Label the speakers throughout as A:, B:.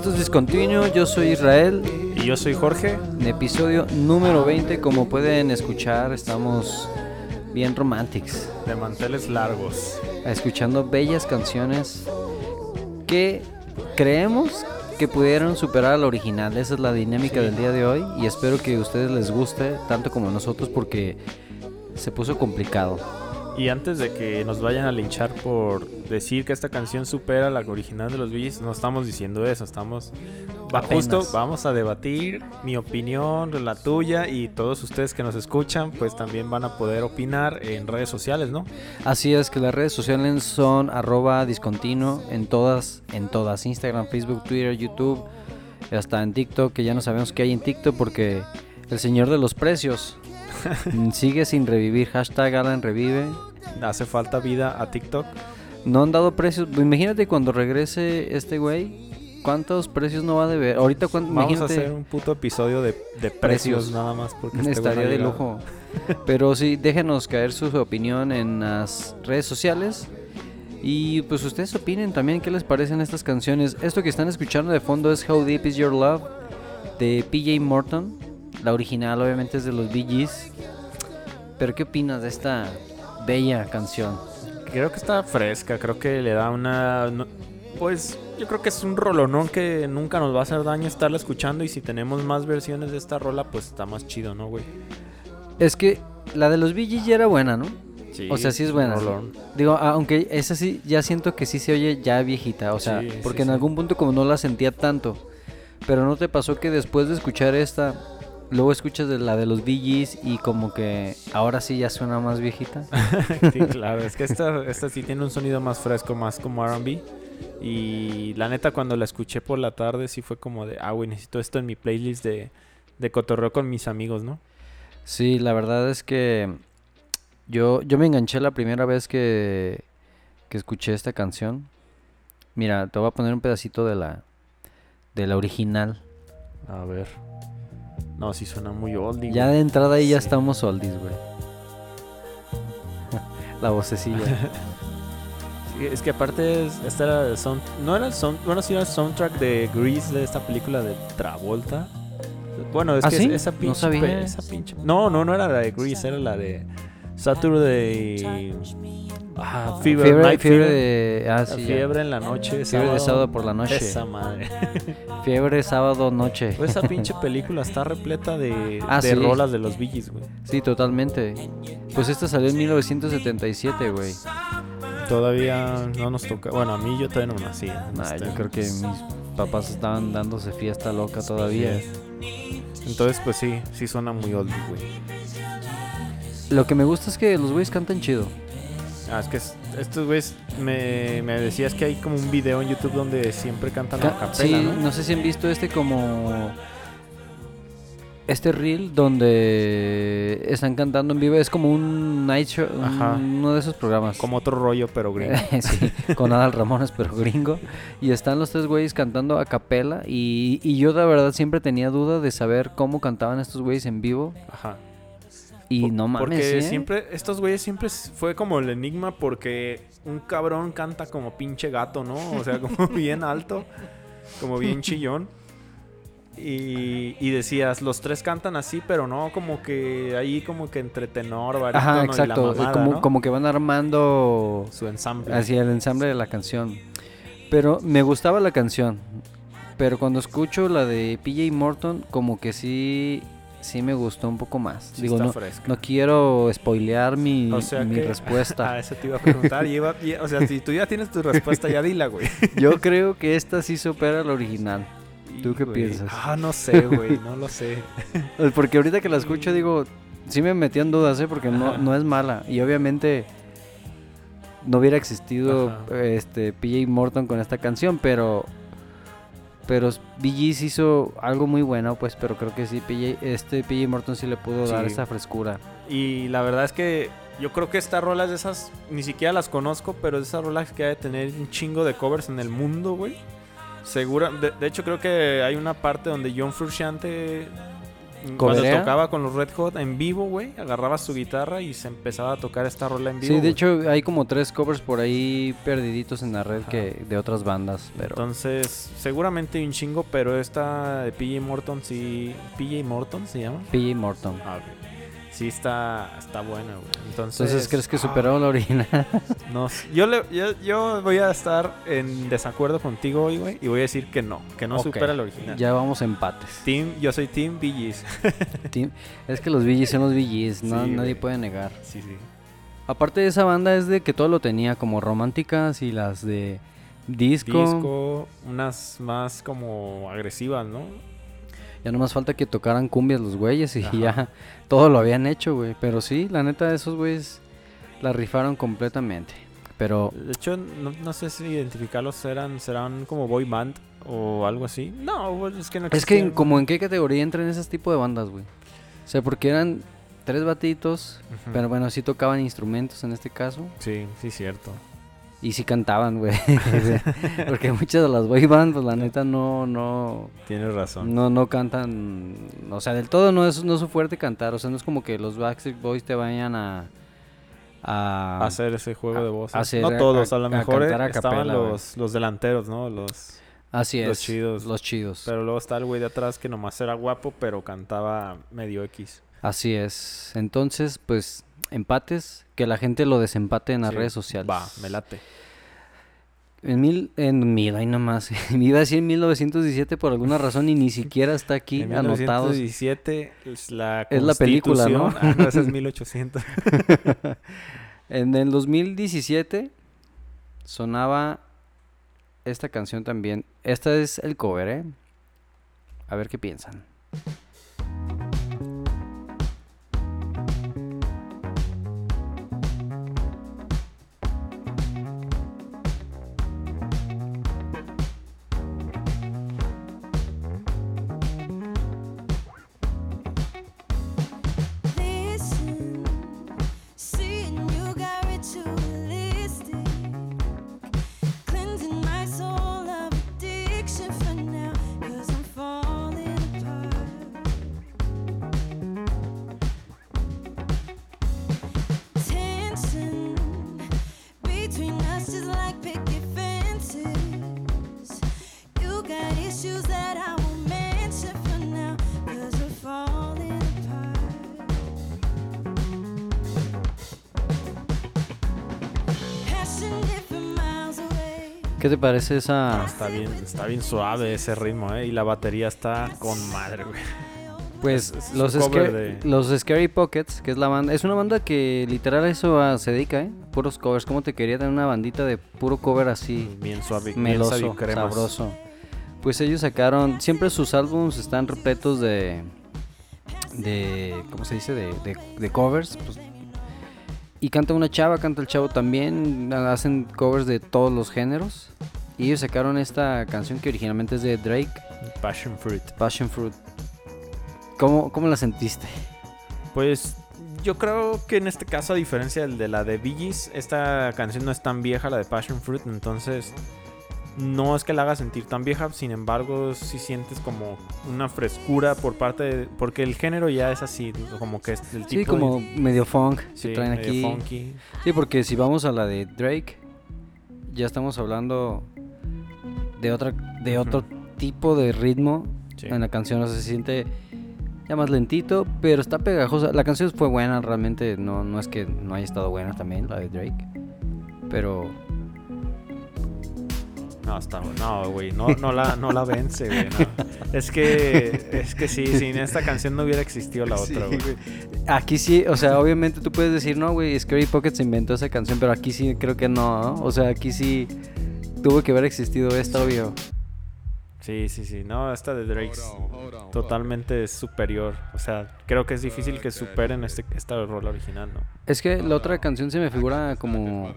A: Esto es Discontinuo, yo soy Israel.
B: Y yo soy Jorge.
A: En episodio número 20, como pueden escuchar, estamos bien romantics.
B: De manteles largos.
A: Escuchando bellas canciones que creemos que pudieron superar al original. Esa es la dinámica del día de hoy y espero que a ustedes les guste tanto como a nosotros porque se puso complicado.
B: Y antes de que nos vayan a linchar por decir que esta canción supera la original de los Billys, no estamos diciendo eso, estamos justo vamos a debatir mi opinión, la tuya y todos ustedes que nos escuchan, pues también van a poder opinar en redes sociales, ¿no?
A: Así es que las redes sociales son arroba discontinuo en todas, en todas, Instagram, Facebook, Twitter, YouTube, hasta en TikTok, que ya no sabemos qué hay en TikTok porque el señor de los precios sigue sin revivir. Hashtag Alan revive.
B: Hace falta vida a TikTok.
A: No han dado precios. Imagínate cuando regrese este güey. ¿Cuántos precios no va a deber? Ahorita
B: Vamos a hacer un puto episodio de, precios, nada más porque
A: este estaría de lujo. Pero sí, déjenos caer su opinión en las redes sociales. Y pues ustedes opinen también qué les parecen estas canciones. Esto que están escuchando de fondo es How Deep Is Your Love de PJ Morton. La original obviamente es de los Bee Gees. Pero ¿qué opinas de esta bella canción?
B: Creo que está fresca, creo que le da una... pues yo creo que es un rolonón que nunca nos va a hacer daño estarla escuchando y si tenemos más versiones de esta rola pues está más chido, ¿no, güey?
A: Es que la de los Bee Gees ya era buena, ¿no?
B: Sí,
A: o sea, sí es buena. Digo, aunque esa sí, ya siento que sí se oye ya viejita, o sea, porque en algún punto como no la sentía tanto. Pero ¿no te pasó que después de escuchar esta luego escuchas de la de los DJs y como que ahora sí ya suena más viejita.
B: sí, claro, es que esta, esta sí tiene un sonido más fresco, más como RB. Y la neta, cuando la escuché por la tarde, sí fue como de, ah, güey, necesito esto en mi playlist de, de cotorreo con mis amigos, ¿no?
A: Sí, la verdad es que yo, yo me enganché la primera vez que, que escuché esta canción. Mira, te voy a poner un pedacito de la, de la original.
B: A ver. No, sí suena muy oldie.
A: Ya de entrada ahí ya estamos oldies, güey. La vocecilla.
B: es que aparte esta era el sound, no era el sound, bueno sí era el soundtrack de Grease de esta película de Travolta. Bueno, es
A: ¿Ah,
B: que esa pinche,
A: no sabía.
B: esa pinche, no, no, no era la de Grease, era la de Saturday
A: Ah, fiebre, fiebre, de. Ah,
B: fiebre en la noche.
A: Fiebre de sábado por la noche.
B: Esa madre.
A: fiebre sábado noche.
B: Pues esa pinche película está repleta de, ah, de rolas de los Billys, güey.
A: Sí, totalmente. Pues esta salió en 1977, güey.
B: Todavía no nos toca. Bueno, a mí yo todavía no nací.
A: Nah, yo creo que mis papás estaban dándose fiesta loca todavía.
B: Entonces, pues sí, sí suena muy oldie, güey.
A: Lo que me gusta es que los güeyes cantan chido.
B: Ah, es que estos güeyes me, me, decías que hay como un video en YouTube donde siempre cantan a capela,
A: sí, ¿no? sé si han visto este como este reel donde están cantando en vivo es como un night show, uno de esos programas.
B: Como otro rollo pero gringo.
A: sí, con Adal Ramones pero gringo y están los tres güeyes cantando a capela y, y yo de verdad siempre tenía duda de saber cómo cantaban estos güeyes en vivo.
B: Ajá.
A: Y no mames.
B: Porque
A: ¿eh?
B: siempre, estos güeyes siempre fue como el enigma porque un cabrón canta como pinche gato, ¿no? O sea, como bien alto, como bien chillón. Y, y, decías, los tres cantan así, pero no como que ahí como que entre tenor,
A: Ajá, exacto. como, como que van armando
B: su ensamble.
A: Así el ensamble de la canción. Pero me gustaba la canción. Pero cuando escucho la de PJ Morton, como que sí sí me gustó un poco más. Digo, no, no, quiero spoilear mi, mi respuesta.
B: Ah, eso te iba a preguntar. o sea, si tú ya tienes tu respuesta, ya dila, güey.
A: Yo creo que esta sí supera la original. ¿Tú qué piensas?
B: Ah, no sé, güey, no lo sé.
A: Pues porque ahorita que la escucho digo, sí me metí en dudas, ¿eh? Porque no, no es mala. Y obviamente no hubiera existido este PJ Morton con esta canción, pero pero BG's hizo algo muy bueno, pues, pero creo que sí, PJ, este PJ Morton sí le pudo dar esa frescura.
B: Y la verdad es que yo creo que esta rola es de esas, ni siquiera las conozco, pero es de esas rolas que ha de tener un chingo de covers en el mundo, güey. Segura, de, hecho creo que hay una parte donde John Frusciante Cuando tocaba con los Red Hot en vivo, güey, agarraba su guitarra y se empezaba a tocar esta rola en vivo.
A: Sí, de hecho hay como tres covers por ahí perdiditos en la red que de otras bandas. Pero...
B: Entonces, seguramente un chingo, pero esta de PJ Morton sí. ¿PJ Morton se llama?
A: PJ Morton.
B: Ah, sí está, está buena, güey.
A: Entonces, ¿crees que superó la original?
B: no, yo, le, yo, voy a estar en desacuerdo contigo hoy, güey, y voy a decir que no, que no supera la original.
A: Ya vamos empates.
B: Team, yo soy Team BGs.
A: es que los BGs son los BGs, no, nadie puede negar.
B: Sí, sí.
A: Aparte de esa banda es de que todo lo tenía como románticas y las de disco.
B: Disco, unas más como agresivas, ¿no?
A: Ya no más falta que tocaran cumbias los güeyes y ya todo lo habían hecho, güey. Pero sí, la neta, esos güeyes la rifaron completamente. Pero.
B: De hecho, no, sé si identificarlos eran, serán como boy band o algo así. No, es que no
A: Es que, como en qué categoría entran esos tipos de bandas, güey. O sea, porque eran tres batitos, pero bueno, sí tocaban instrumentos en este caso.
B: Sí, sí, cierto.
A: Y sí cantaban, güey. Porque muchas de las boy bands, pues la neta no, no...
B: Tienes razón.
A: No, no cantan... O sea, del todo no es, no su fuerte cantar. O sea, no es como que los Backstreet Boys te vayan a...
B: A hacer ese juego de voz. no todos, a, lo mejor estaban los, los delanteros, ¿no? Los...
A: Así es.
B: Los chidos.
A: Los chidos.
B: Pero luego está el güey de atrás que nomás era guapo, pero cantaba medio X.
A: Así es. Entonces, pues empates, que la gente lo desempate en las redes sociales.
B: Va, me late.
A: En mil, en mil, ahí nomás. Me iba a decir en 1917 por alguna razón y ni siquiera está aquí en anotado.
B: 1917 es la
A: Es la película, ¿no?
B: Ah, no, ese es 1800.
A: en el 2017 sonaba esta canción también. Esta es el cover, ¿eh? A ver qué piensan. Parece esa...?
B: está bien, está bien suave ese ritmo, ¿eh? Y la batería está con madre, güey.
A: Pues los, los Scary Pockets, que es la banda, es una banda que literal eso se dedica, ¿eh? Puros covers. ¿Cómo te quería tener una bandita de puro cover así?
B: Bien suave,
A: meloso, bien sabroso. Pues ellos sacaron, siempre sus álbumes están repletos de, de, ¿cómo se dice? De, de, de covers. Pues y canta una chava, canta el chavo también. Hacen covers de todos los géneros. Y ellos sacaron esta canción que originalmente es de Drake.
B: Passion Fruit.
A: Passion Fruit. ¿Cómo, cómo la sentiste?
B: Pues yo creo que en este caso, a diferencia de la de Bee esta canción no es tan vieja, la de Passion Fruit. Entonces no es que la haga sentir tan vieja, sin embargo, si sientes como una frescura por parte de, porque el género ya es así, como que es el tipo
A: Sí, como medio funk sí, traen aquí.
B: Funky.
A: Sí, porque si vamos a la de Drake, ya estamos hablando de otra de otro tipo de ritmo en la canción, o sea, se siente ya más lentito, pero está pegajosa. La canción fue buena, realmente no no es que no haya estado buena también la de Drake, pero
B: no, está, no, güey, no, no, la, no la vence, güey. Es que, es que sí, sin esta canción no hubiera existido la otra, güey.
A: Aquí sí, o sea, obviamente tú puedes decir, no, güey, Scary Pocket se inventó esa canción, pero aquí sí creo que no, O sea, aquí sí tuvo que haber existido esta, obvio.
B: Sí, sí, sí. No, esta de Drake totalmente superior. O sea, creo que es difícil que superen este, esta rol original, ¿no?
A: Es que la otra canción se me figura como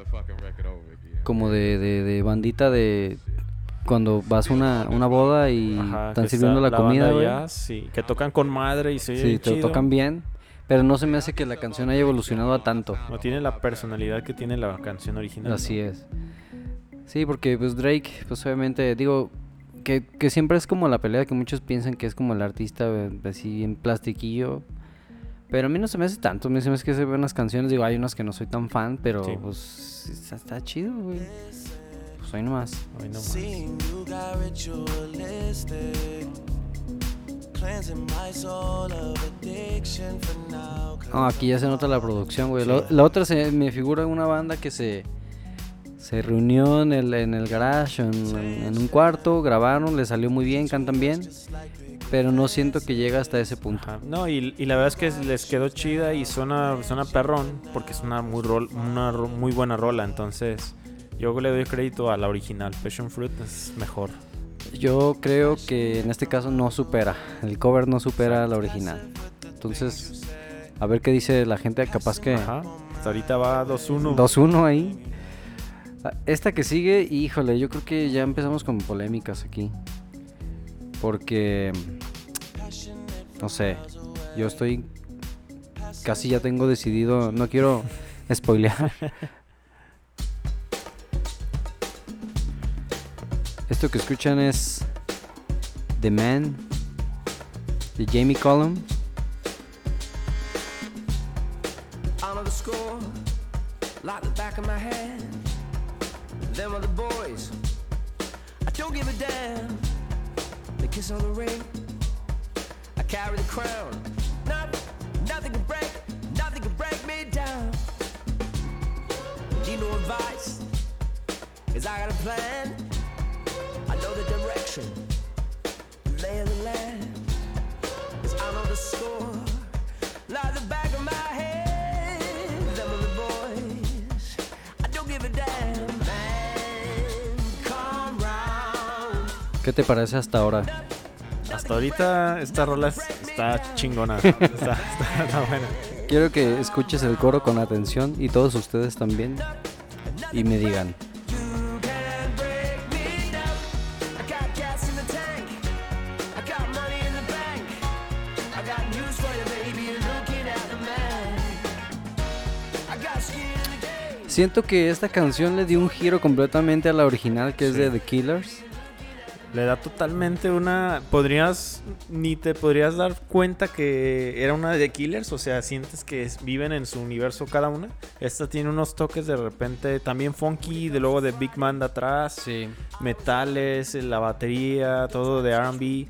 A: como de, de, bandita de cuando vas a una, una boda y están sirviendo la, comida,
B: sí, que tocan con madre y se
A: Sí, te tocan bien, pero no se me hace que la canción haya evolucionado a tanto.
B: No tiene la personalidad que tiene la canción original.
A: Así es. Sí, porque pues Drake, pues obviamente, digo, que, que siempre es como la pelea que muchos piensan que es como el artista eh, así en plastiquillo. Pero a mí no se me hace tanto, a mí se me hace que se ven las canciones, digo, hay unas que no soy tan fan, pero
B: Sí.
A: pues está, está chido, güey. Pues hoy nomás.
B: Ay, no más.
C: Seeing you got ritualistic. Cleansing my soul of addiction for now.
A: No, aquí ya se nota la producción, güey. La, otra se me figura una banda que se se reunió en el, en el garage, en, un cuarto, grabaron, le salió muy bien, cantan bien, pero no siento que llega hasta ese punto.
B: Ajá. No, y, y la verdad es que les quedó chida y suena, suena perrón porque es una muy, rol, una ro- muy buena rola. Entonces, yo le doy crédito a la original. Passion Fruit es mejor.
A: Yo creo que en este caso no supera, el cover no supera la original. Entonces, a ver qué dice la gente, capaz que
B: Ajá. Hasta ahorita va 2-1.
A: 2-1 ahí. Esta que sigue, híjole, yo creo que ya empezamos con polémicas aquí. Porque, no sé, yo estoy, casi ya tengo decidido, no quiero spoilear. Esto que escuchan es The Man de Jamie Cullum.
D: I know the score like the back of my hand. Them the boys. I don't give a damn. The kiss on the ring. I carry the crown. Not, nothing can break, nothing can break me down. Need no advice, cause I got a plan. I know the direction, lay of the land. Cause I know the score like the back
A: ¿Qué te parece hasta ahora?
B: Hasta ahorita esta rola es- está chingona. Está, está- está buena.
A: Quiero que escuches el coro con atención y todos ustedes también y me digan, siento que esta canción le dio un giro completamente a la original que es de The Killers.
B: Le da totalmente una. Podrías. Ni te podrías dar cuenta que era una de Killers. O sea, sientes que es- viven en su universo cada una. Esta tiene unos toques de repente también funky. De luego de Big Man de atrás.
A: Sí.
B: Metales, la batería, todo de RB.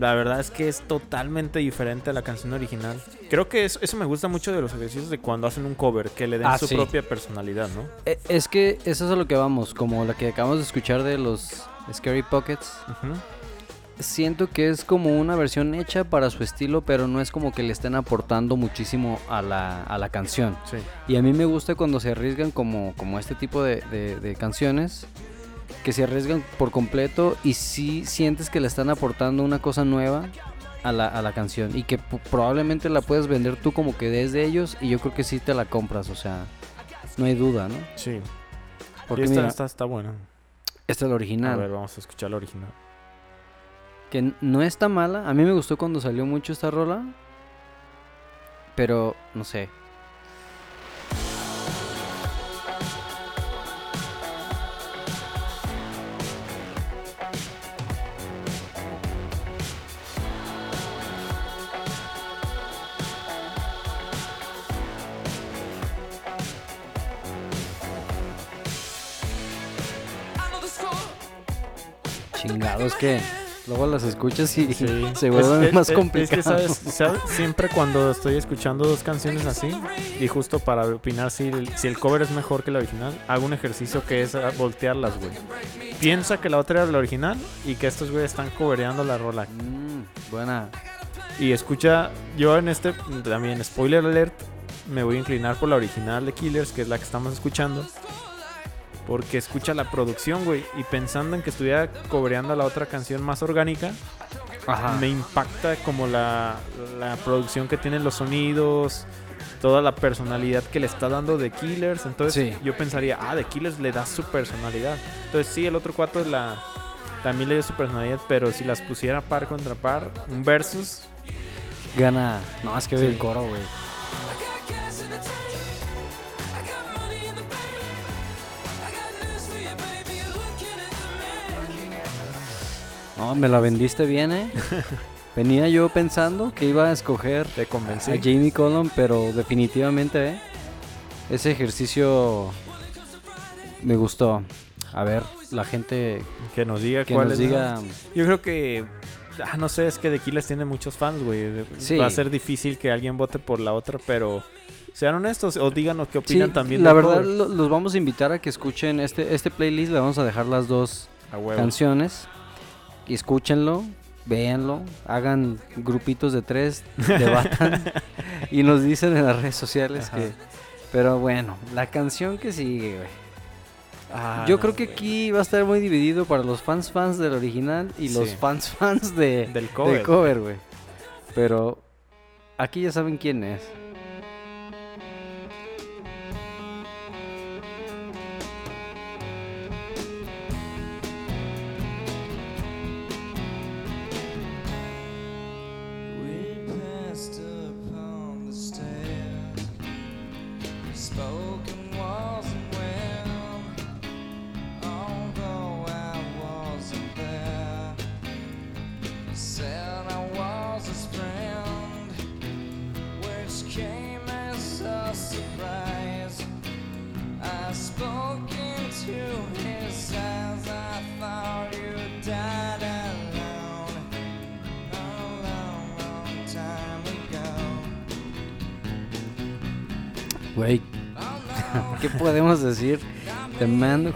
B: La verdad es que es totalmente diferente a la canción original. Creo que eso, eso me gusta mucho de los ejercicios de cuando hacen un cover, que le den
A: Ah,
B: su
A: sí.
B: propia personalidad, ¿no?
A: E- Es que eso es a lo que vamos, como la que acabamos de escuchar de los Scary Pockets. Siento que es como una versión hecha para su estilo, pero no es como que le estén aportando muchísimo a la, a la canción.
B: Sí.
A: Y a mí me gusta cuando se arriesgan como, como este tipo de, de- de canciones, que se arriesgan por completo y sí sientes que le están aportando una cosa nueva a la, a la canción y que probablemente la puedes vender tú como que desde ellos y yo creo que sí te la compras, o sea, no hay duda, ¿no?
B: Sí.
A: Porque
B: y esta,
A: mira,
B: esta está buena.
A: Esta es la
B: A
A: original,
B: ver, vamos a escuchar la original.
A: que no está mala, a mí me gustó cuando salió mucho esta rola, pero no sé, chingados que luego las escuchas y
B: Sí.
A: se vuelven
B: Es-
A: más
B: es-
A: complicados.
B: Es que, ¿sabes? ¿sabes? Siempre cuando estoy escuchando dos canciones así, y justo para opinar si el, si el cover es mejor que la original, hago un ejercicio que es ah, voltearlas, güey. Piensa que la otra era la original y que estos güeyes están covereando la rola.
A: Mm, buena.
B: Y escucha, yo en este también, spoiler alert, me voy a inclinar por la original de Killers, que es la que estamos escuchando. Porque escucha la producción, güey. Y pensando en que estuviera cobreando la otra canción más orgánica,
A: Ajá.
B: me impacta como la, la producción que tienen los sonidos, toda la personalidad que le está dando The Killers. Entonces
A: Sí.
B: yo pensaría, ah, The Killers le da su personalidad. Entonces sí, el otro cuarto es la, también le dio su personalidad, pero si las pusiera par contra par, un versus,
A: Gana. No, es que ve
B: Sí.
A: el coro, güey. No, me la vendiste bien, ¿eh? Venía yo pensando que iba a escoger
B: Te convencí.
A: a Jamie Cullum, pero definitivamente, ¿eh? Ese ejercicio me gustó. A ver, la gente
B: Que nos diga
A: que
B: cuál
A: nos
B: es.
A: diga...
B: Yo creo que. Ah, no sé, es que The Killers tiene muchos fans, güey.
A: Sí.
B: Va a ser difícil que alguien vote por la otra, pero. Sean honestos o díganos qué
A: Sí,
B: opinan también.
A: la verdad lo- los vamos a invitar a que escuchen este, este playlist. Le vamos a dejar las dos
B: A
A: canciones. Escúchenlo, véanlo, hagan grupitos de tres, debatan y nos dicen en las redes sociales
B: Ajá.
A: que... Pero bueno, la canción que sigue, güey.
B: Ah,
A: Yo
B: no,
A: creo que
B: güey.
A: aquí va a estar muy dividido para los fans fans del original y los fans fans de,
B: Del
A: del
B: cover.
A: cover, güey. Pero aquí ya saben quién es.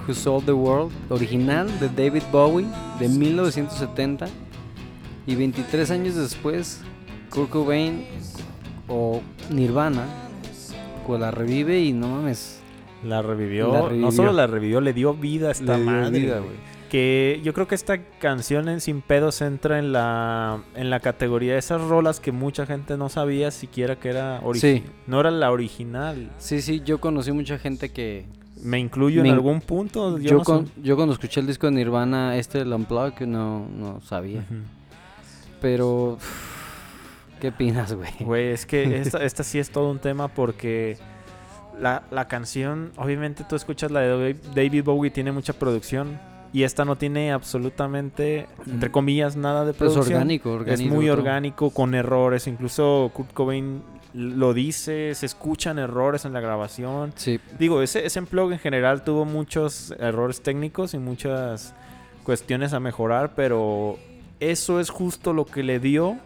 A: Who Sold the World, original de David Bowie de 1970 y 23 años después Kurt Cobain o Nirvana pues la revive y no mames,
B: La revivió,
A: La
B: No
A: revivió.
B: solo la revivió, le dio vida a esta
A: le
B: madre.
A: vida.
B: Que yo creo que esta canción en Sin Pedos entra en la, en la categoría de esas rolas que mucha gente no sabía siquiera que era original.
A: Sí.
B: No era la original.
A: Sí, sí, yo conocí mucha gente que
B: Me incluyo
A: Me
B: en algún punto. Yo,
A: yo,
B: no
A: con-
B: sé.
A: yo cuando escuché el disco de Nirvana este el Unplugged no no sabía, pero ¿qué opinas, güey?
B: Güey, es que esta, esta sí es todo un tema porque la, la canción, obviamente tú escuchas la de David Bowie, tiene mucha producción y esta no tiene absolutamente, entre
A: Mm.
B: comillas, nada de
A: Pues
B: producción.
A: orgánico, orgánico.
B: Es muy orgánico, con errores. Incluso Kurt Cobain lo dice, se escuchan errores en la grabación.
A: Sí,
B: Digo, ese, ese blog en general tuvo muchos errores técnicos y muchas cuestiones a mejorar, pero eso es justo lo que le dio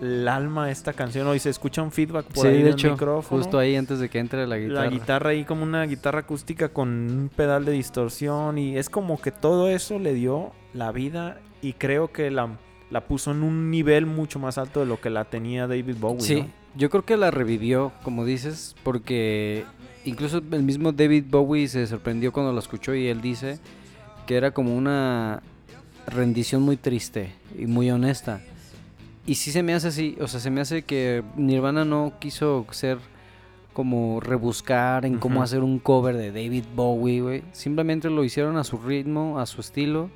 B: el alma a esta canción. Hoy se escucha un feedback por
A: sí,
B: ahí
A: de
B: del
A: hecho,
B: micrófono.
A: justo ahí antes de que entre la guitarra.
B: La guitarra ahí como una guitarra acústica con un pedal de distorsión y es como que todo eso le dio la vida y creo que la, la puso en un nivel mucho más alto de lo que la tenía David Bowie.
A: Sí,
B: ¿no?
A: Yo creo que la revivió, como dices, porque incluso el mismo David Bowie se sorprendió cuando la escuchó y él dice que era como una rendición muy triste y muy honesta. Y sí se me hace así, o sea, se me hace que Nirvana no quiso ser como rebuscar en cómo hacer un cover de David Bowie, güey. Simplemente lo hicieron a su ritmo, a su estilo.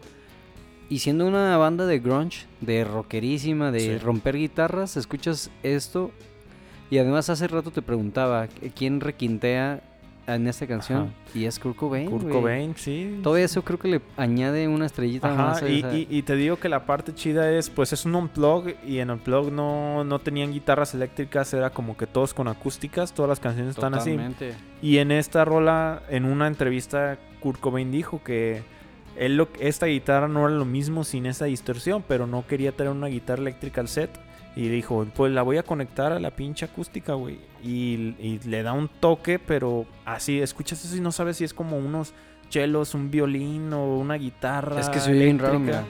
A: Y siendo una banda de grunge, de rockerísima, de
B: Sí.
A: romper guitarras, escuchas esto. Y además hace rato te preguntaba quién requintea en esta canción.
B: Ajá.
A: Y es Kurt Cobain.
B: Kurt. Cobain, sí.
A: Todo eso creo que le añade una estrellita más.
B: Ajá,
A: a
B: y,
A: esa-
B: y- y te digo que la parte chida es, pues es un unplug y en unplug no, no tenían guitarras eléctricas, era como que todos con acústicas, todas las canciones están así. Y en esta rola, en una entrevista, Kurt Cobain dijo que él lo- esta guitarra no era lo mismo sin esa distorsión, pero no quería tener una guitarra eléctrica al set. Y dijo, pues la voy a conectar a la pinche acústica, güey. Y, y le da un toque, pero así, escuchas eso y no sabes si es como unos chelos, un violín o una guitarra.
A: Es que soy bien raro, mira.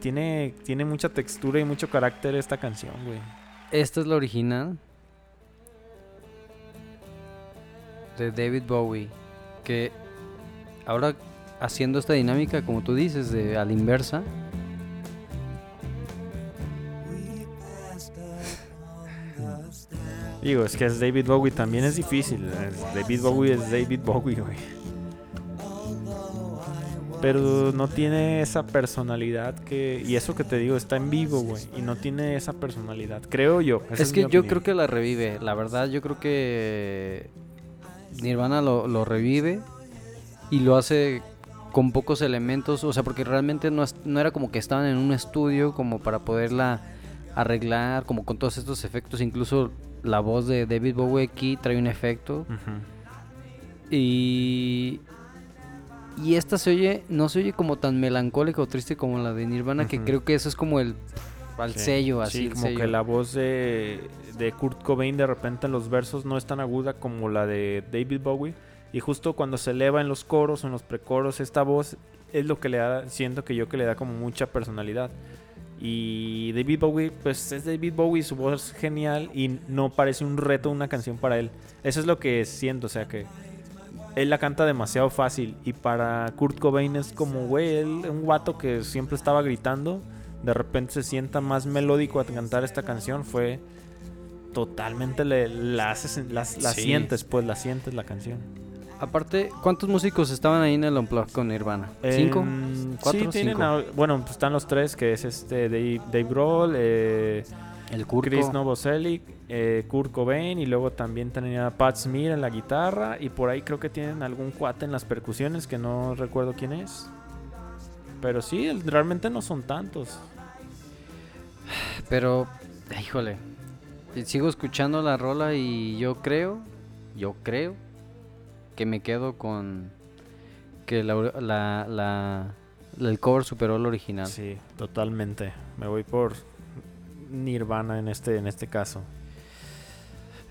B: Tiene, tiene mucha textura y mucho carácter esta canción, güey.
A: Esta es la original de David Bowie. Que ahora haciendo esta dinámica, como tú dices, de a la inversa,
B: Digo, es que es David Bowie, también es difícil. David Bowie es David Bowie, güey. Pero no tiene esa personalidad que... Y eso que te digo, está en vivo, güey. Y no tiene esa personalidad, creo yo. Esa
A: es que yo creo que la revive. La verdad, yo creo que Nirvana lo, lo revive. y lo hace con pocos elementos, o sea, porque realmente no, era como que estaban en un estudio como para poderla arreglar, como con todos estos efectos, incluso la voz de David Bowie aquí trae un efecto y y esta se oye, no se oye como tan melancólica o triste como la de Nirvana, que creo que eso es como el al
B: Sí.
A: sello, así
B: Sí, como
A: sello.
B: que la voz de, de Kurt Cobain de repente en los versos no es tan aguda como la de David Bowie. Y justo cuando se eleva en los coros o en los precoros, esta voz es lo que le da, siento que yo que le da como mucha personalidad. Y David Bowie, pues es David Bowie, su voz es genial y no parece un reto una canción para él. Eso es lo que siento, o sea que él la canta demasiado fácil y para Kurt Cobain es como, güey, él, un guato que siempre estaba gritando, de repente se sienta más melódico a cantar esta canción, fue totalmente, le, la, haces, la, la
A: Sí.
B: sientes, pues la sientes la canción.
A: Aparte, ¿cuántos músicos estaban ahí en el Unplugged con Nirvana? ¿Cinco?
B: Em,
A: ¿Cuatro?
B: Sí, tienen,
A: Cinco.
B: a- bueno, pues están los tres, que es este Dave, Dave Grohl, eh,
A: El Kurko.
B: Chris Novoselic, eh, Kurt Cobain y luego también tenía Pat Smear en la guitarra y por ahí creo que tienen algún cuate en las percusiones que no recuerdo quién es. Pero sí, realmente no son tantos.
A: Pero, híjole, sigo escuchando la rola y yo creo, yo creo que me quedo con que la, la, la- el cover superó al original.
B: Sí, totalmente. Me voy por Nirvana en este, en este caso.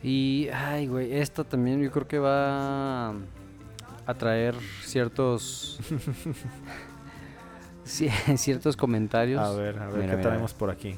A: Y, ay, güey, esta también yo creo que va a traer ciertos ci- ciertos comentarios.
B: A ver, a ver
A: Mira,
B: qué
A: mira,
B: tenemos por aquí.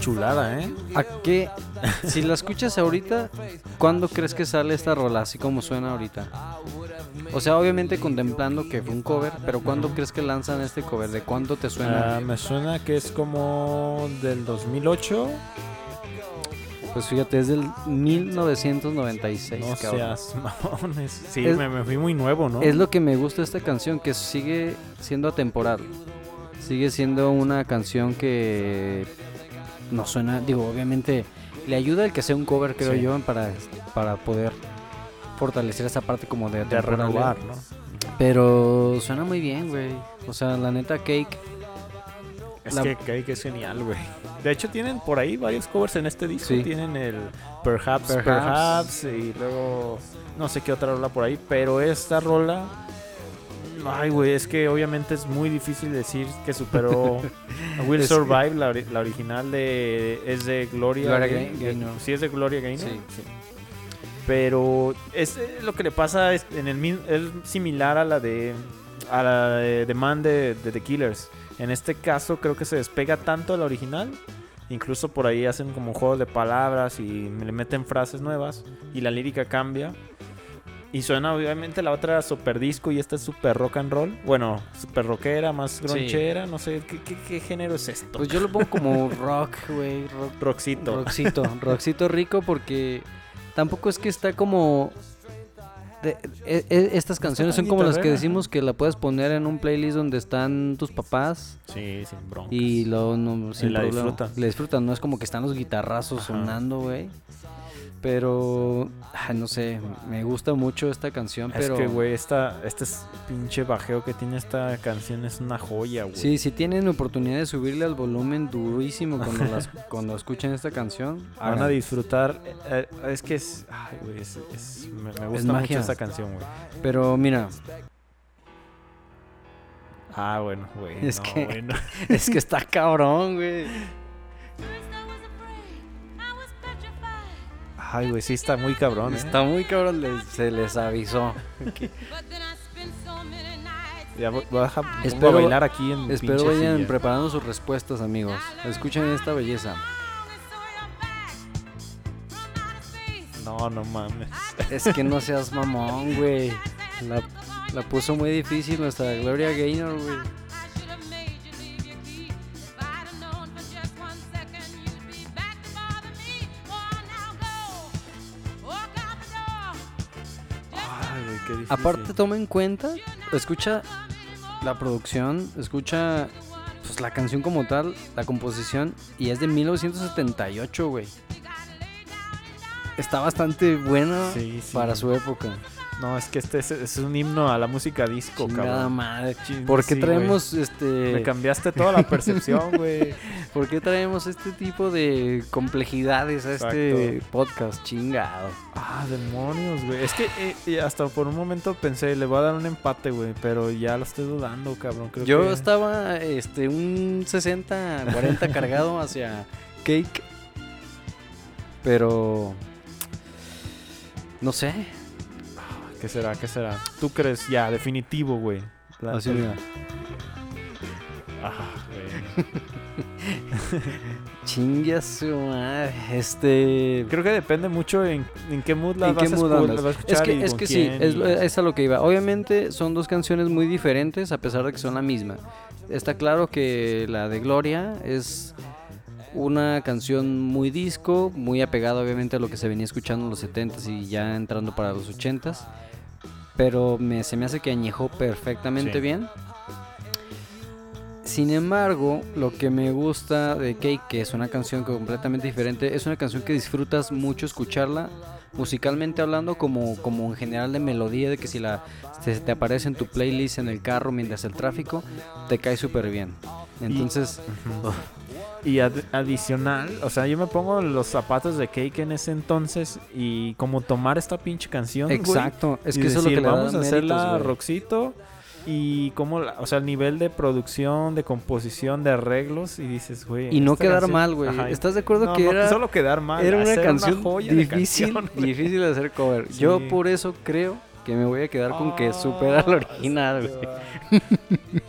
B: Chulada, ¿eh?
A: ¿A qué? Si la escuchas ahorita, ¿cuándo crees que sale esta rola así como suena ahorita? O sea, obviamente contemplando que fue un cover, pero ¿cuándo crees que lanzan este cover? ¿De cuándo te suena?
B: Ah, me suena que es como del 2008.
A: Pues fíjate, es del 1996.
B: No
A: cabrón.
B: seas mamones. Sí,
A: Es-
B: me, me fui muy nuevo, ¿no?
A: Es lo que me gusta de esta canción, que sigue siendo atemporal. Sigue siendo una canción que no suena, digo, obviamente le ayuda el que sea un cover, creo
B: Sí.
A: yo, para, para poder fortalecer esa parte como de
B: de renovar, ¿no?
A: Pero suena muy bien, güey. O sea, la neta, Cake.
B: Es
A: La-
B: que Cake es genial, güey. De hecho, tienen por ahí varios covers en este disco.
A: Sí.
B: Tienen el Perhaps,
A: Perhaps.
B: Perhaps, y luego no sé qué otra rola por ahí. Pero esta rola, ay, güey, es que obviamente es muy difícil decir que superó Will
A: que-
B: Survive, la, ori- la original de es de Gloria,
A: Gloria
B: Gaynor. Sí, es de Gloria Gaynor.
A: Sí.
B: Pero es eh, lo que le pasa es, en el es similar a la de a la de The Man de, de The Killers. En este caso creo que se despega tanto de la original. Incluso por ahí hacen como un juego de palabras y le meten frases nuevas y la lírica cambia. Y suena obviamente la otra super disco y esta es super rock and roll. Bueno, super rockera, más gronchera, no sé, ¿qué, qué, qué género es esto?
A: Pues yo lo pongo como rock, güey. Rock,
B: Rockcito.
A: rockcito. Rockcito rico porque tampoco es que está como... de- e- e- estas canciones son como las que decimos que la puedes poner en un playlist donde están tus papás
B: Sí, sin bronca.
A: y lo no, sin
B: la
A: problema.
B: disfrutan.
A: La disfrutan, no es como que están los guitarrazos
B: Ajá.
A: sonando, güey. Pero, ay, no sé, me gusta mucho esta canción, pero...
B: Es que, güey, esta, este es pinche bajeo que tiene esta canción es una joya, güey.
A: Sí, si tienen oportunidad de subirle al volumen durísimo cuando, las, cuando escuchen esta canción,
B: Van a disfrutar. eh, eh, es que es. Ay, güey, es, es- me, me gusta mucho esta canción, güey.
A: Pero mira,
B: Ah, bueno, güey.
A: Es
B: no,
A: que-
B: güey, no.
A: es que está cabrón, güey.
B: Ay, güey, sí está muy cabrón. ¿eh?
A: Está muy cabrón, les- se les avisó.
B: Ya voy, voy a, dejar-
A: Espero-
B: bailar aquí en mi
A: Espero vayan
B: silla.
A: preparando sus respuestas, amigos. Escuchen esta belleza.
B: No, no mames.
A: Es que no seas mamón, güey. La, la puso muy difícil nuestra Gloria Gaynor, güey. Aparte, toma en cuenta, escucha la producción, escucha pues, la canción como tal, la composición, y es de 1978, güey. Está bastante
B: Sí, sí.
A: para su época.
B: No, es que este es, es un himno a la música disco,
A: Chingada
B: cabrón.
A: madre. ¿Por qué
B: sí,
A: traemos este
B: Me cambiaste toda la percepción, güey.
A: ¿Por qué traemos este tipo de complejidades a este podcast? Chingado.
B: Ah, demonios, güey. Es que eh, eh, hasta por un momento pensé, le voy a dar un empate, güey. Pero ya lo estoy dudando, cabrón. Creo
A: Yo
B: que...
A: estaba este un 60 40 cargado hacia Cake. Pero no sé.
B: ¿Qué será? ¿Qué será? ¿Tú crees? Ya, definitivo, güey. La-
A: Así mira.
B: Ah, güey.
A: Chingue a su madre. Este
B: Creo que depende mucho en, en qué mood la
A: ¿En
B: vas,
A: qué
B: a,
A: mood
B: vas
A: Es
B: escuchar y
A: que, es
B: con
A: que sí, es,
B: y-
A: es a lo que iba. Obviamente son dos canciones muy diferentes a pesar de que son la misma. Está claro que la de Gloria es una canción muy disco, muy apegada obviamente a lo que se venía escuchando en los 70s y ya entrando para los 80s. Pero me, se me hace que añejó perfectamente
B: Sí.
A: bien. Sin embargo, lo que me gusta de Cake, que es una canción completamente diferente, es una canción que disfrutas mucho escucharla, musicalmente hablando, como, como en general de melodía, de que si la se te aparece en tu playlist en el carro mientras el tráfico, te cae súper bien. Entonces.
B: Y ad- adicional, o sea, yo me pongo los zapatos de Cake en ese entonces y como tomar esta pinche canción. güey,
A: exacto, es que eso es lo
B: decir,
A: que le
B: vamos a
A: méritos,
B: hacerla rockcito y como, la- o sea, el nivel de producción, de composición, de arreglos y dices, güey.
A: Y no quedar
B: canción-
A: mal, güey.
B: Ajá,
A: ¿Estás de acuerdo
B: no,
A: que
B: no,
A: era,
B: solo quedar mal,
A: era una canción
B: joya de
A: difícil,
B: canción,
A: difícil de hacer cover?
B: Sí.
A: Yo por eso creo que me voy a quedar con que supera al original, güey.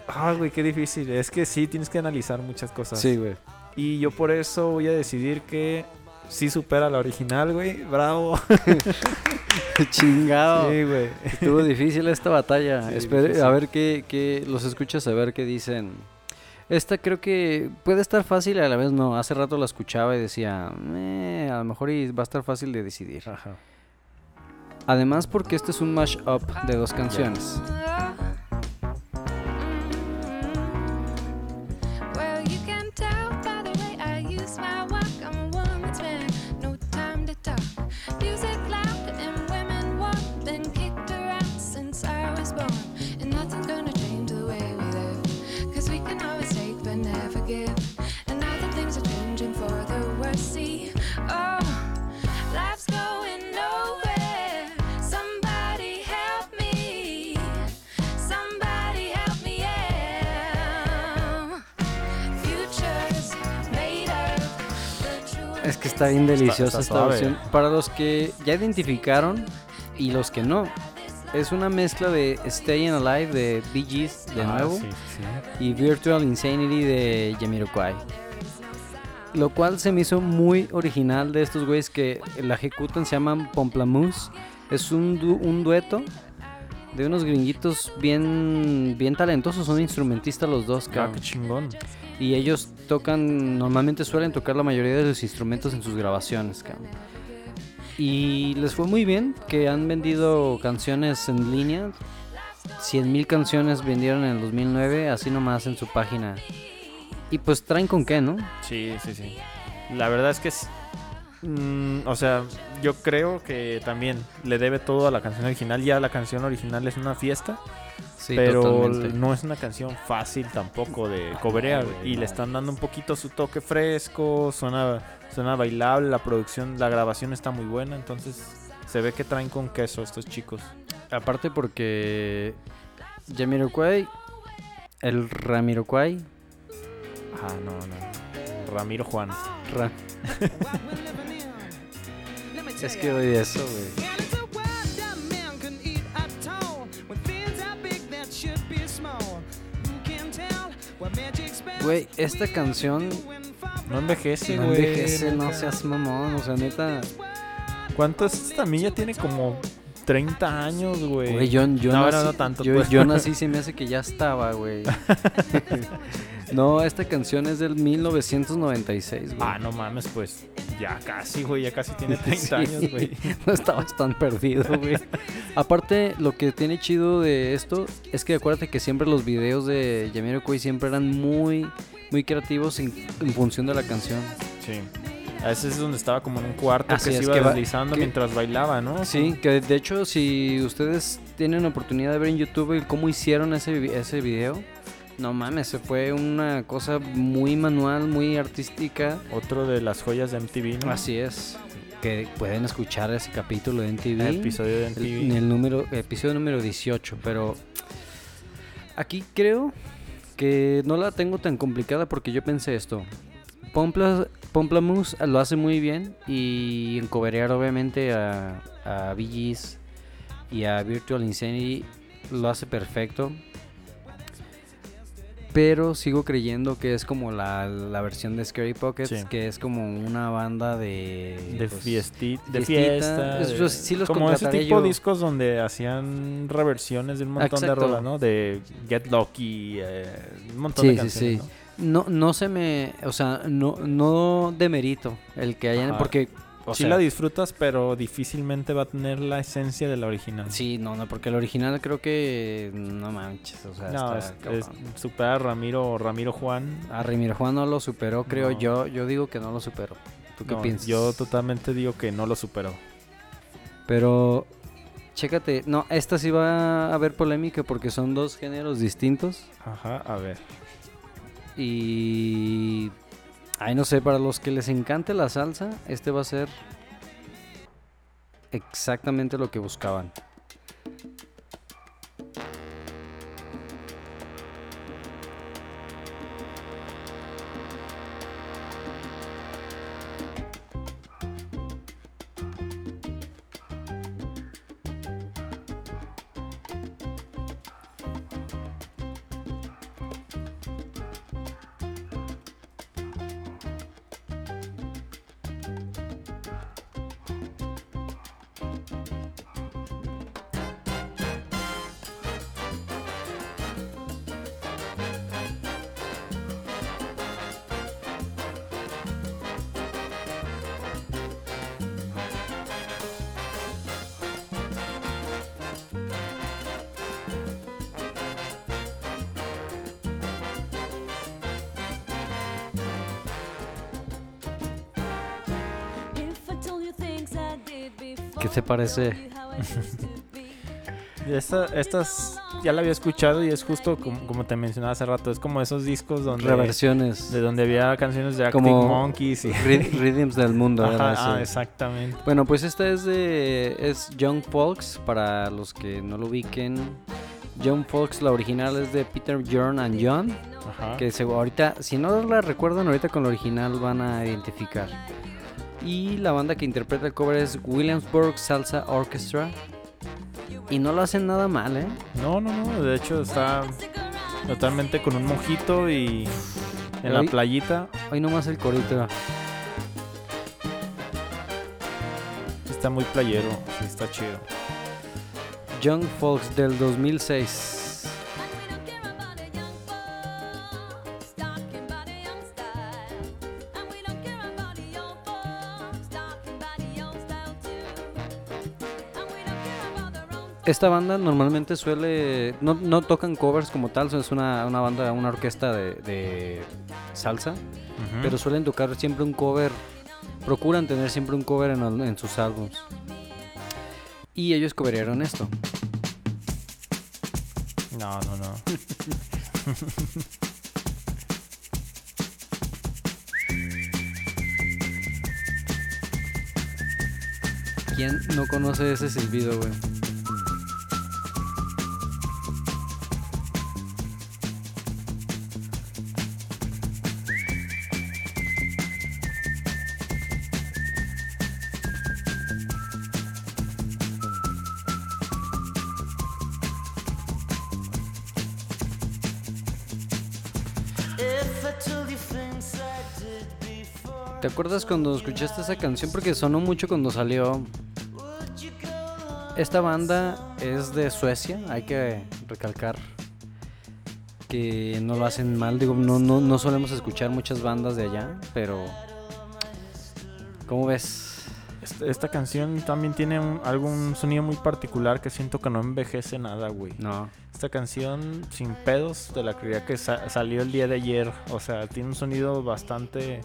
B: Ah, güey, qué difícil. Es que sí, tienes que analizar muchas cosas.
A: Sí, güey.
B: Y yo por eso voy a decidir que sí supera la original, güey. Bravo.
A: Chingado.
B: Sí, güey.
A: Estuvo difícil esta batalla.
B: Sí, difícil.
A: a ver qué, qué los escuchas, a ver qué dicen. Esta creo que puede estar fácil a la vez no. Hace rato la escuchaba y decía, "Eh, a lo mejor va a estar fácil de decidir.
B: Ajá.
A: Además porque este es un mash-up de dos canciones. Es que está bien deliciosa
B: está
A: esta versión. Para los que ya identificaron y los que no. Es una mezcla de Staying Alive de Bee Gees de
B: Ah,
A: nuevo.
B: sí, sí.
A: y Virtual Insanity de Jamiroquai. Lo cual se me hizo muy original de estos güeyes que la ejecutan, se llaman Pomplamoose. Es un, du- un dueto de unos gringuitos bien, bien talentosos, son instrumentistas los dos,
B: Ah,
A: cabrón.
B: qué chingón.
A: Y ellos tocan, normalmente suelen tocar la mayoría de los instrumentos en sus grabaciones, cabrón. Y les fue muy bien, que han vendido canciones en línea. 100.000 canciones vendieron en el 2009, así nomás en su página. Y pues traen con qué, ¿no?
B: Sí, sí, sí. La verdad es que es. Mm, o sea, yo creo que también le debe todo a la canción original. Ya la canción original es una fiesta,
A: Sí,
B: pero
A: totalmente.
B: no es una canción fácil tampoco de cobrear. Y le están dando un poquito su toque fresco, suena, suena bailable, la producción, la grabación está muy buena. Entonces se ve que traen con queso estos chicos.
A: Aparte porque Jamiroquai, el Ramiroquai,
B: Ah, no, no. Ramiro Juan.
A: Ra- Es que oye eso, güey. Güey, esta canción
B: No envejece,
A: no
B: güey.
A: envejece, no seas mamón, o sea, neta.
B: ¿Cuántos? Esta también ya tiene como 30 años, güey.
A: Güey, yo, yo
B: no,
A: nací,
B: no, no tanto.
A: yo,
B: pues.
A: yo nací, se me hace que ya estaba, güey. no, esta canción es del 1996, güey.
B: Ah, no mames, pues ya casi, güey, ya casi tiene 30
A: Sí.
B: años, güey.
A: No estabas tan perdido, güey. Aparte, lo que tiene chido de esto es que acuérdate que siempre los videos de Jamiroquai siempre eran muy, muy creativos en, en función de la canción.
B: Sí. A veces es donde estaba como en un cuarto
A: Así
B: que se iba
A: que va-
B: deslizando
A: que-
B: mientras bailaba, ¿no?
A: Sí, que de hecho, si ustedes tienen oportunidad de ver en YouTube el cómo hicieron ese, ese video, no mames, se fue una cosa muy manual, muy artística.
B: Otro de las joyas de MTV, ¿no?
A: Así es. Que pueden escuchar ese capítulo de MTV.
B: El episodio de
A: El-
B: MTV.
A: en el número, episodio número 18, pero aquí creo que no la tengo tan complicada porque yo pensé esto. Pompla, Pomplamoose lo hace muy bien y encoberear obviamente a, a Gees y a Virtual Insanity lo hace perfecto. Pero sigo creyendo que es como la, la versión de Scary Pockets,
B: Sí.
A: que es como una banda de...
B: De,
A: pues,
B: fiesti- de fiesta. De-
A: sí los
B: como ese tipo de
A: yo.
B: discos donde hacían reversiones de un montón de
A: Exacto.
B: rolas, ¿no? De Get Lucky, eh, un montón de
A: Sí, sí,
B: canciones,
A: sí.
B: ¿no?
A: No, no se me, o sea, no, no demerito el que hayan,
B: Ajá.
A: porque, o
B: sí
A: sea,
B: la disfrutas, pero difícilmente va a tener la esencia de la original.
A: sí, no, no, porque el original creo que, no manches, o sea,
B: No,
A: está
B: es, es supera a Ramiro, Ramiro Juan.
A: A Ramiro Juan no lo superó, creo
B: No.
A: yo, yo digo que no lo superó. ¿Tú qué
B: No,
A: piensas?
B: Yo totalmente digo que no lo superó.
A: Pero, chécate, no, esta sí va a haber polémica porque son dos géneros distintos
B: Ajá, a ver.
A: y, ay, no sé, para los que les encante la salsa, este va a ser exactamente lo que buscaban. ¿Qué te parece?
B: Esta, estas ya la había escuchado y es justo como, como te mencionaba hace rato. Es como esos discos donde.
A: Reversiones.
B: De donde había canciones de Arctic
A: Como
B: Monkeys y.
A: Rhythms del mundo.
B: Ajá, ah, exactamente.
A: Bueno, pues esta es de es Young Folks para los que no lo ubiquen. Young Folks, la original es de Peter, Bjorn and John,
B: Ajá.
A: que se, ahorita, si no la recuerdan ahorita con la original van a identificar. Y la banda que interpreta el cover es Williamsburg Salsa Orchestra. Y no lo hacen nada mal, ¿eh?
B: No, no, no. De hecho, está totalmente con un mojito y en la playita.
A: Hoy nomás el corito.
B: Está muy playero. Sí, está chido.
A: Young Folks del 2006. Esta banda normalmente suele. No, no tocan covers como tal, es una, una banda, una orquesta de, de salsa. Pero suelen tocar siempre un cover. Procuran tener siempre un cover en, sus álbums. Y ellos coverearon esto.
B: No, no, no.
A: ¿Quién no conoce ese silbido, güey? ¿Te acuerdas cuando escuchaste esa canción? Porque sonó mucho cuando salió. Esta banda es de Suecia, hay que recalcar que no lo hacen mal. Digo, no, no, no solemos escuchar muchas bandas de allá, pero. ¿Cómo ves?
B: Esta, esta canción también tiene un, algún sonido muy particular que siento que no envejece nada, güey.
A: No.
B: Esta canción, sin pedos, de la creía que sa- salió el día de ayer. O sea, tiene un sonido bastante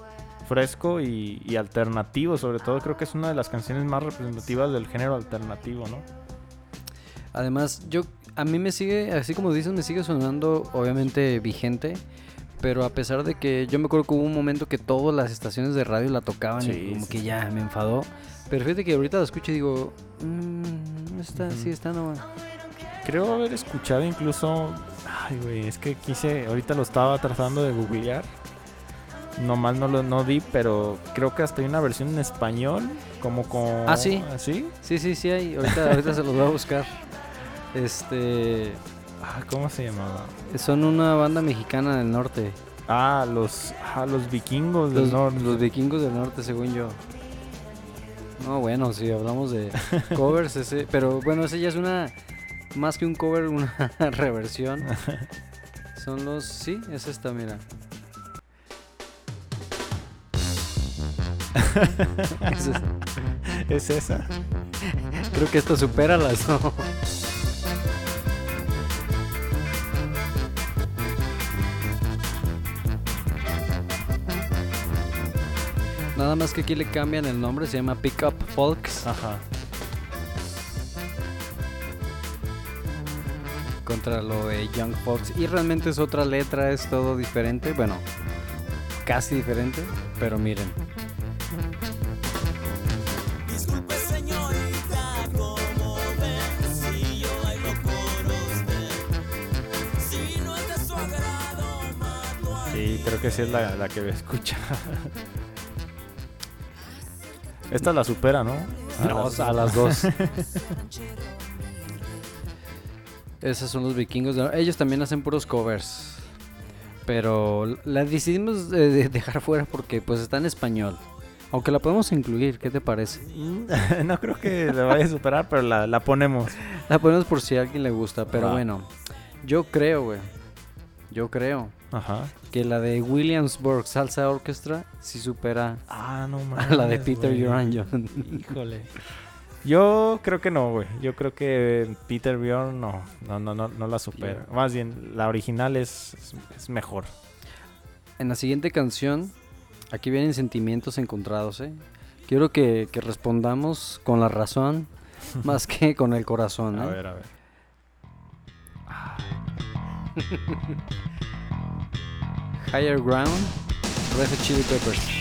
B: fresco y, y alternativo. Sobre todo, creo que es una de las canciones más representativas del género alternativo, ¿no?
A: Además, yo a mí me sigue, así como dices, me sigue sonando obviamente vigente, pero a pesar de que yo me acuerdo que hubo un momento que todas las estaciones de radio la tocaban
B: Sí,
A: y como
B: sí,
A: que
B: sí.
A: ya me enfadó. Pero fíjate que ahorita la escucho y digo, mmm, está, sí,
B: Ujú.
A: está no.
B: Creo haber escuchado incluso. Ay, güey, es que quise. Ahorita lo estaba tratando de googlear. Nomás no lo no di, pero creo que hasta hay una versión en español. Como con.
A: Ah, sí.
B: ¿Sí?
A: Sí, sí, sí hay. Ahorita, ahorita se los voy a buscar. Este,
B: Ah, ¿Cómo se llamaba?
A: son una banda mexicana del norte.
B: Ah, los, ah, los vikingos del
A: Los,
B: norte.
A: los vikingos del norte, según yo. No, bueno, si hablamos de covers, ese, pero bueno, ese ya es una, más que un cover, una reversión. Son los, sí, es esta, mira. Es
B: esa.
A: Creo que esto supera las no. Nada más que aquí le cambian el nombre, se llama Pick Up Folks
B: Ajá.
A: contra lo de Young Folks. Y realmente es otra letra, es todo diferente. Bueno, casi diferente, pero miren.
B: Creo que sí es la, la que me escucha. Esta la supera, ¿no?
A: No, a las dos. Esos son los vikingos. de- Ellos también hacen puros covers. Pero la decidimos de- de dejar fuera porque pues está en español. Aunque la podemos incluir, ¿qué te parece?
B: no creo que la vaya a superar, pero la, la ponemos.
A: La ponemos por si a alguien le gusta. Pero bueno, yo creo, güey. Yo creo
B: Ajá.
A: que la de Williamsburg Salsa Orchestra sí supera
B: Ah, no
A: a la de Peter. Bjorn.
B: Híjole. Yo creo que no, güey. Yo creo que Peter Bjorn no, no, no, no, no la supera. Más bien, la original es, es, es mejor.
A: En la siguiente canción, aquí vienen sentimientos encontrados, ¿eh? Quiero que, que respondamos con la razón más que con el corazón,
B: A
A: ¿eh?
B: ver, a ver.
A: Higher Ground, Red Chili Peppers.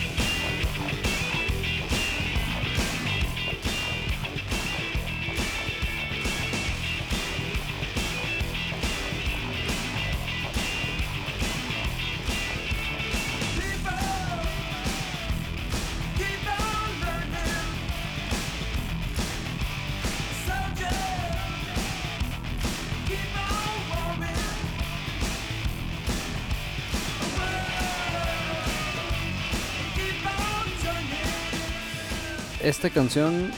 A: Esta canción,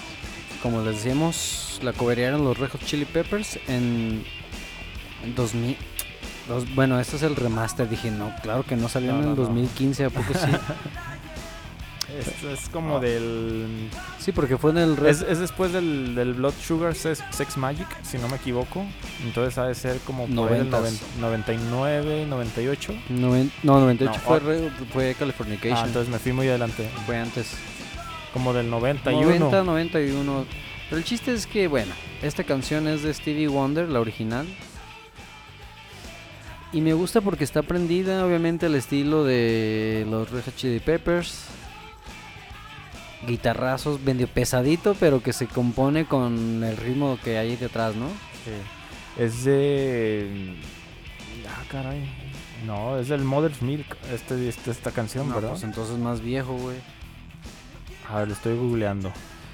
A: como les decíamos, la coverearon los Red Hot Chili Peppers en, en 2000. dos- bueno, este es el remaster. Dije, no, claro que no salió
B: No,
A: en
B: no,
A: el
B: no.
A: 2015, ¿a poco sí?
B: Esto es como del...
A: sí, porque fue en el Red
B: Es, es después del, del Blood Sugar Sex, Sex Magic, si no me equivoco. Entonces ha de ser como por
A: Noventas.
B: noven- 99, 98.
A: noven- no, 98
B: No,
A: fue,
B: o-
A: Red- fue Californication.
B: Ah, entonces me fui muy adelante.
A: Fue antes.
B: Como del 91.
A: 90, 91. Pero el chiste es que, bueno, esta canción es de Stevie Wonder, la original. Y me gusta porque está prendida, obviamente, al estilo de los Red Hot Chili Peppers. Guitarrazos, medio pesadito, pero que se compone con el ritmo que hay detrás, ¿no?
B: Sí. Es de. Ah, caray. No, es del Mother's Milk, este, este- esta canción,
A: No,
B: ¿verdad?
A: pues entonces más viejo, güey.
B: A ver, lo estoy googleando.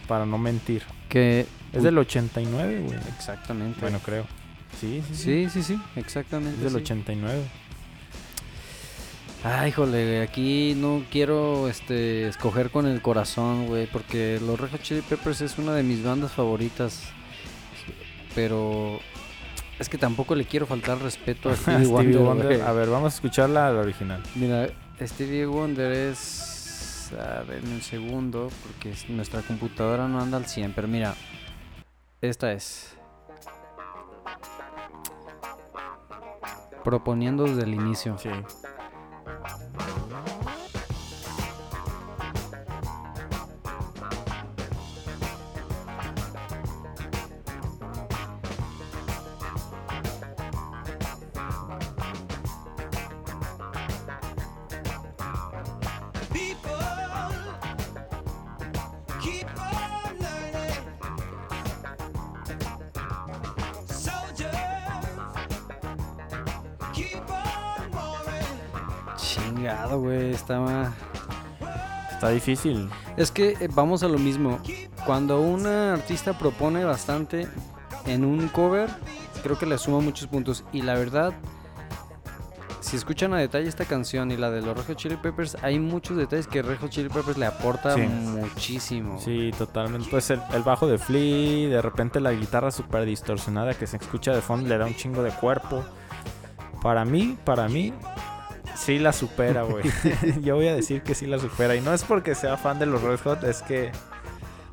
B: Para no mentir.
A: Que
B: Es del 89, güey.
A: exactamente.
B: Bueno, creo. Sí, sí, sí.
A: sí, sí, sí,
B: Es
A: exactamente.
B: del
A: sí.
B: 89.
A: Ay, híjole, aquí no quiero este escoger con el corazón, güey, porque los Red Hot Chili Peppers es una de mis bandas favoritas. Pero es que tampoco le quiero faltar respeto a Stevie,
B: Stevie
A: Wonder.
B: Wonder.
A: güey.
B: A ver, vamos a escuchar la, la original.
A: Mira, Stevie Wonder es. A ver, un segundo, porque es- nuestra computadora no anda al 100, pero mira, esta es. Proponiendo desde el inicio.
B: Sí.
A: Estaba.
B: Está difícil.
A: Es que eh, vamos a lo mismo. Cuando una artista propone bastante en un cover, creo que le suma muchos puntos. Y la verdad, si escuchan a detalle esta canción y la de los Red Hot Chili Peppers, hay muchos detalles que Red Hot Chili Peppers le aporta
B: Sí.
A: muchísimo.
B: Sí, totalmente. Pues el, el bajo de Flea, de repente la guitarra súper distorsionada que se escucha de fondo le da un chingo de cuerpo. Para mí, para mí, sí la supera, güey. Yo voy a decir que sí la supera. Y no es porque sea fan de los Red Hot, es que...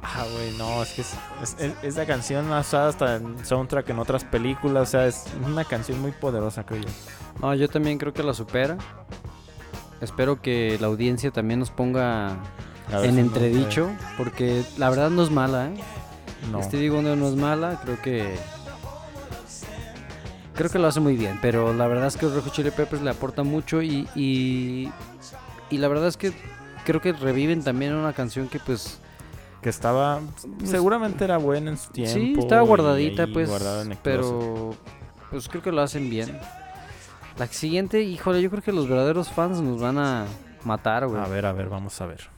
B: Ah, güey, no, es que es, es- es- esa canción ha usado hasta en soundtrack en otras películas. O sea, es una canción muy poderosa, creo yo.
A: No, yo también creo que la supera. Espero que la audiencia también nos ponga en
B: si no-
A: entredicho, porque la verdad no es mala, ¿eh?
B: No.
A: Stevie Wonder no es mala, creo que creo que lo hace muy bien, pero la verdad es que Hot Chili Peppers le aporta mucho y, y y la verdad es que creo que reviven también una canción que pues
B: Que estaba... Seguramente era buena en su tiempo.
A: sí estaba guardadita pues, pero pues creo que lo hacen bien. La siguiente, híjole, yo creo que los verdaderos fans nos van a matar, güey.
B: A ver, a ver, vamos a ver.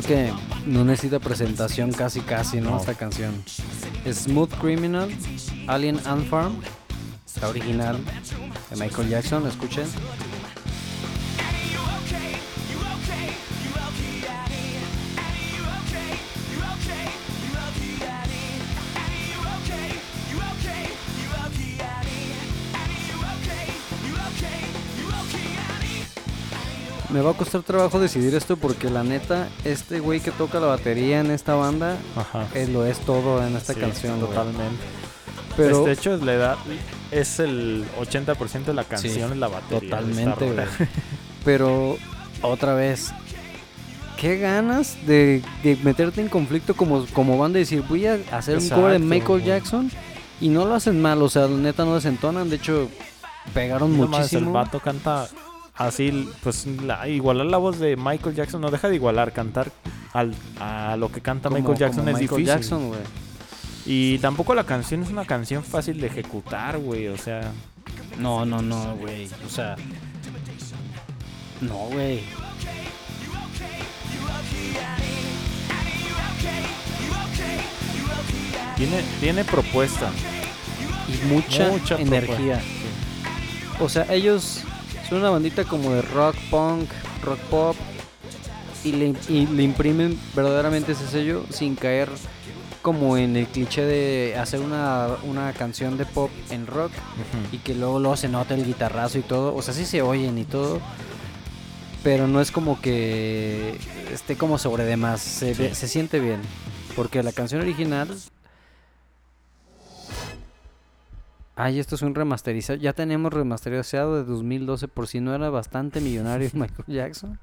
A: Creo que no necesita presentación casi casi, ¿no?
B: No.
A: Esta canción. Smooth Criminal, Alien Ant Farm, la original de Michael Jackson, escuchen. Me va a costar trabajo decidir esto porque la neta, este güey que toca la batería en esta banda
B: Ajá.
A: eh, lo es todo en esta
B: Sí,
A: canción.
B: Totalmente.
A: Pero
B: Pues, de hecho, le da, es el 80% de la canción en la batería.
A: Totalmente, güey. Pero otra vez, qué ganas de, de meterte en conflicto como, como banda y decir, voy a hacer un cover de Michael. Jackson y no lo hacen mal, o sea, la neta no desentonan, de hecho, pegaron
B: No mames, el
A: muchísimo.
B: vato canta así, pues la, igualar la voz de Michael Jackson no deja de igualar, cantar al, a lo que canta
A: como-
B: Michael Jackson es
A: Michael
B: difícil.
A: Jackson.
B: Y tampoco la canción es una canción fácil de ejecutar, güey, o sea,
A: No, no, no, güey, o sea, no, güey.
B: tiene, tiene propuesta.
A: Y mucha,
B: Mucha
A: energía. O sea, ellos son una bandita como de rock punk, rock pop. Y le, y le imprimen verdaderamente ese sello sin caer como en el cliché de hacer una, una canción de pop en rock y que luego, luego se nota el guitarrazo y todo. O sea, sí se oyen y todo. Pero no es como que esté como sobre de más. Se, ve- se siente bien. Porque la canción original. Ay, esto es un remasterizado. Ya tenemos remasterizado de 2012 por si no era bastante millonario Michael Jackson.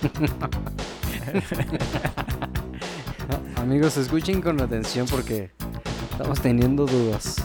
A: Amigos, escuchen con atención porque estamos teniendo dudas.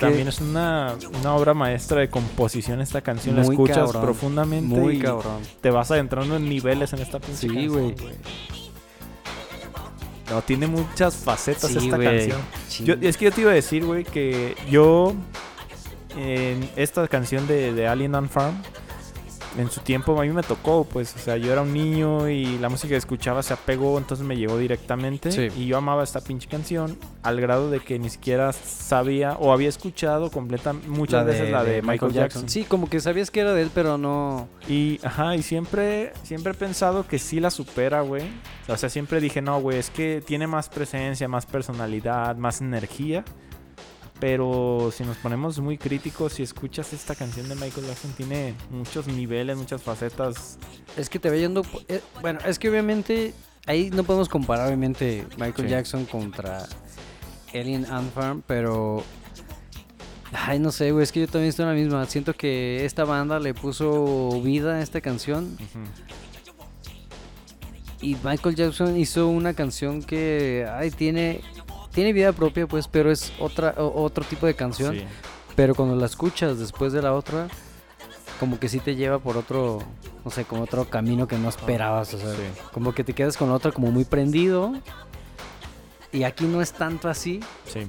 B: También es una, una obra maestra de composición esta canción. La escuchas
A: cabrón,
B: profundamente
A: Muy
B: y
A: cabrón.
B: te vas adentrando en niveles en esta pinche
A: Sí,
B: canción,
A: güey.
B: No, tiene muchas facetas
A: Sí,
B: esta canción.
A: Sí.
B: Yo- es que yo te iba a decir, güey, que yo en esta canción de, de Alien on Farm, en su tiempo a mí me tocó, pues, o sea, yo era un niño y la música que escuchaba se apegó, entonces me llegó directamente
A: Sí.
B: y yo amaba esta pinche canción al grado de que ni siquiera sabía o había escuchado completa muchas veces la de, Michael, Jackson.
A: Sí, como que sabías que era de él, pero no.
B: Y, ajá, y siempre, siempre he pensado que sí la supera, güey. O sea, siempre dije, no, güey, es que tiene más presencia, más personalidad, más energía. Pero si nos ponemos muy críticos, si escuchas esta canción de Michael Jackson, tiene muchos niveles, muchas facetas.
A: Es que te va yendo. eh, bueno, es que obviamente. Ahí no podemos comparar, obviamente, Michael
B: Sí.
A: Jackson contra Alien Ant Farm, pero. Ay, no sé, güey, es que yo también estoy en la misma. Siento que esta banda le puso vida a esta canción. Y Michael Jackson hizo una canción que. Ay, tiene. Tiene vida propia, pues, pero es otra, otro tipo de canción.
B: Sí.
A: Pero cuando la escuchas después de la otra, como que sí te lleva por otro, no sé, como otro camino que no esperabas. O sea,
B: Sí.
A: como que te quedas con la otra como muy prendido. Y aquí no es tanto así.
B: Sí.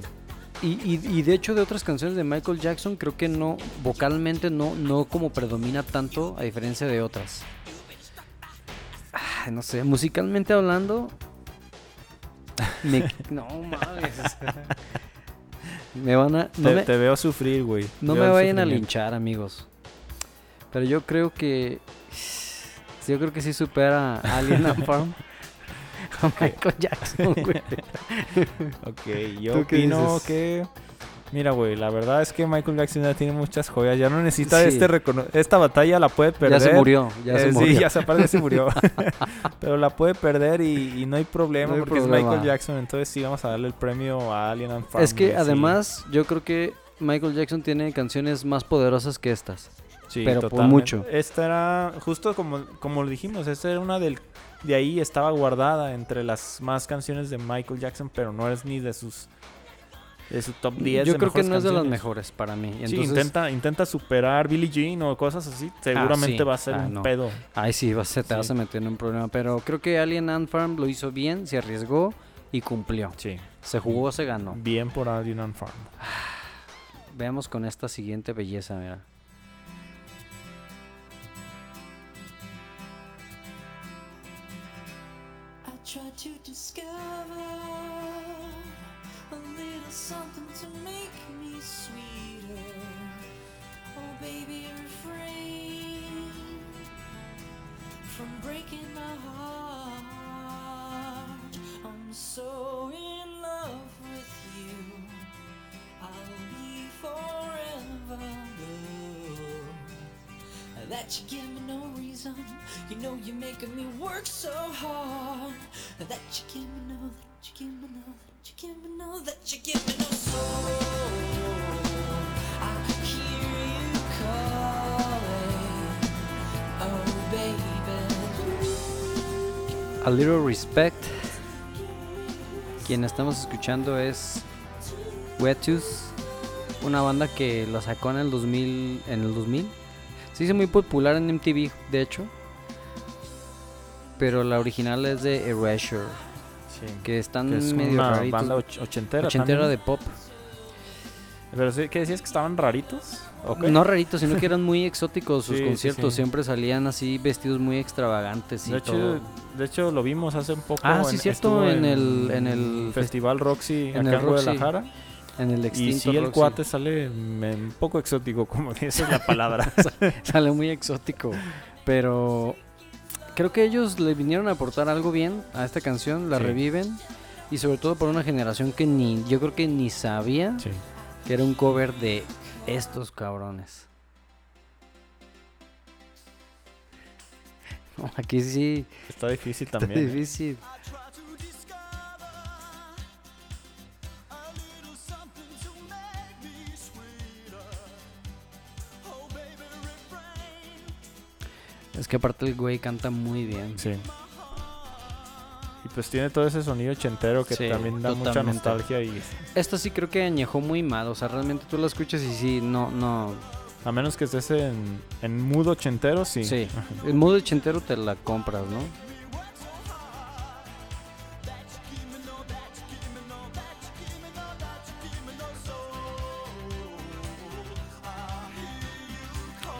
A: Y, y- y de hecho de otras canciones de Michael Jackson creo que no, vocalmente no, no como predomina tanto a diferencia de otras. No sé, musicalmente hablando... me- no mames. me van a... No
B: te,
A: me,
B: te veo sufrir, güey.
A: no me vayan a linchar, amigos. Pero yo creo que. Yo creo que sí supera a Alien Farm. A Michael Jackson, güey.
B: Ok, yo
A: ¿Tú qué
B: opino
A: dices?
B: que... Mira, güey, la verdad es que Michael Jackson ya tiene muchas joyas. Ya no necesita
A: Sí.
B: este recono- Esta batalla la puede perder.
A: Ya se murió, ya se
B: Eh,
A: murió.
B: Sí, ya se aparte se murió. Pero la puede perder y, y no hay problema
A: No hay
B: porque
A: problema.
B: es Michael Jackson. Entonces sí vamos a darle el premio a Alien and Farm.
A: Es que además, yo creo que Michael Jackson tiene canciones más poderosas que estas.
B: Sí,
A: pero por mucho.
B: Esta era, justo como, como lo dijimos, esta era una del... De ahí estaba guardada entre las más canciones de Michael Jackson, pero no es ni de sus... De su top 10
A: yo
B: de
A: creo que no es de las
B: canciones.
A: mejores para mí.
B: Sí,
A: Entonces,
B: intenta, intenta superar Billie Jean o cosas así. Seguramente
A: sí.
B: va a ser
A: Ah,
B: un
A: no.
B: pedo.
A: Ahí sí, vas, se te
B: Sí.
A: vas a meter en un problema. Pero creo que Alien and Farm lo hizo bien, se arriesgó y cumplió.
B: Sí.
A: Se jugó, se ganó.
B: Bien por Alien and Farm.
A: Veamos con esta siguiente belleza, mira.
E: I tried to discover a little something to make me sweeter. Oh, baby, refrain from breaking my heart. I'm so in love with you. I'll be forever blue. That you give me no reason. You know you're making me work so hard. That you give me no, that you give me no, you give no, that you give me no soul. Oh.
A: A Little Respect. Quien estamos escuchando es Wetus, una banda que la sacó en el 2000, en el 2000. Se hizo muy popular en MTV, de hecho. Pero la original es de Erasure,
B: Sí.
A: que están
B: Que es
A: medio
B: una
A: raritos.
B: banda och- ochentera.
A: ochentera
B: también.
A: de pop.
B: Pero sí, ¿qué decías que estaban raritos?
A: No raritos, sino que eran muy exóticos sus
B: Sí,
A: conciertos.
B: sí.
A: Siempre salían así vestidos muy extravagantes y
B: de, hecho,
A: todo.
B: de hecho, lo vimos hace un poco.
A: Ah, sí, cierto, en el- en el
B: Festival Roxy
A: en
B: acá
A: el
B: en. Guadalajara.
A: En el
B: Y
A: extinto
B: sí, el
A: Roxy.
B: cuate sale un poco exótico, como es la palabra.
A: Sale muy exótico. Pero creo que ellos le vinieron a aportar algo bien a esta canción, la
B: Sí.
A: reviven. Y sobre todo por una generación que ni, yo creo que ni sabía
B: sí.
A: que era un cover de estos cabrones. No, aquí sí
B: Está difícil
A: está
B: también. ¿eh?
A: Es que aparte el güey canta muy bien.
B: Sí. Y pues tiene todo ese sonido ochentero que
A: Sí,
B: también da mucha nostalgia y
A: Esta sí creo que añejó muy mal, o sea, realmente tú la escuchas y sí, no, no.
B: a menos que estés en, en mood ochentero, sí.
A: Sí. El modo ochentero te la compras, ¿no?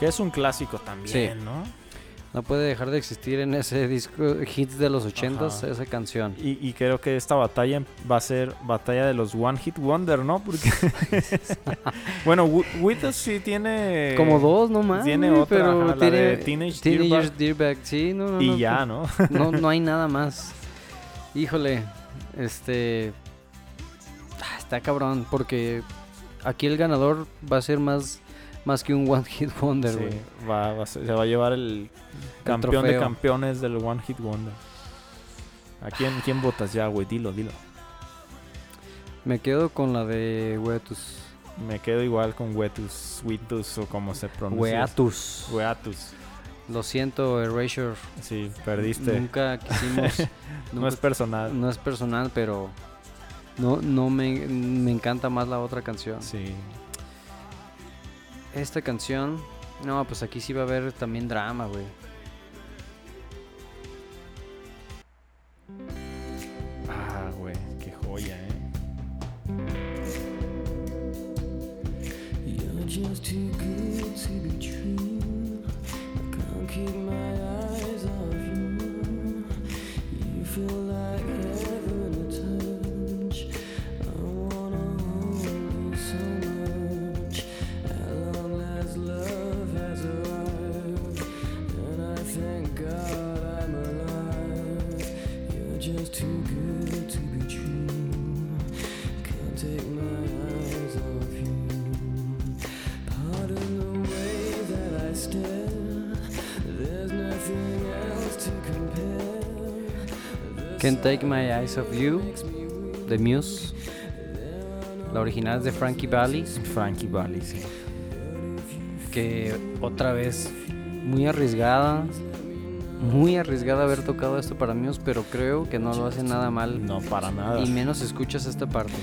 B: Que es un clásico también,
A: Sí.
B: ¿no?
A: No puede dejar de existir en ese disco hits de los ochentas,
B: Ajá.
A: esa canción.
B: Y, y creo que esta batalla va a ser batalla de los One Hit Wonder, ¿no? Porque. bueno, Wi- With Us sí tiene.
A: Como dos nomás.
B: tiene otra,
A: pero
B: ajá, la
A: tiene
B: de Teenage
A: Teenagers Dirtbag, sí, no, no,
B: Y
A: no,
B: ya, ¿no?
A: No, no hay nada más. Híjole, este. ah, Está cabrón, porque aquí el ganador va a ser más, más que un One Hit Wonder,
B: Sí,
A: güey.
B: va, va se va a llevar el campeón de campeones del One Hit Wonder. ¿A quién, quién votas ya, güey? Dilo, dilo.
A: Me quedo con la de Wetus.
B: Me quedo igual con Wetus, Witus o como se pronuncia.
A: Weatus.
B: Weatus.
A: Lo siento, Erasure.
B: Sí, perdiste.
A: Nunca quisimos.
B: no es personal.
A: no es personal, pero. No, no me, me encanta más la otra canción.
B: Sí.
A: Esta canción. No, pues aquí sí va a haber también drama, güey.
B: Ah, güey, qué joya, eh.
D: You're just too good to be true. I can't keep my eyes Can't Take My Eyes Off You,
A: de Muse. La original es de Frankie Valli,
B: Frankie Valli, sí.
A: que otra vez muy arriesgada, muy arriesgada haber tocado esto para Muse, pero creo que no lo hace nada mal.
B: No, para nada.
A: Y menos escuchas esta parte.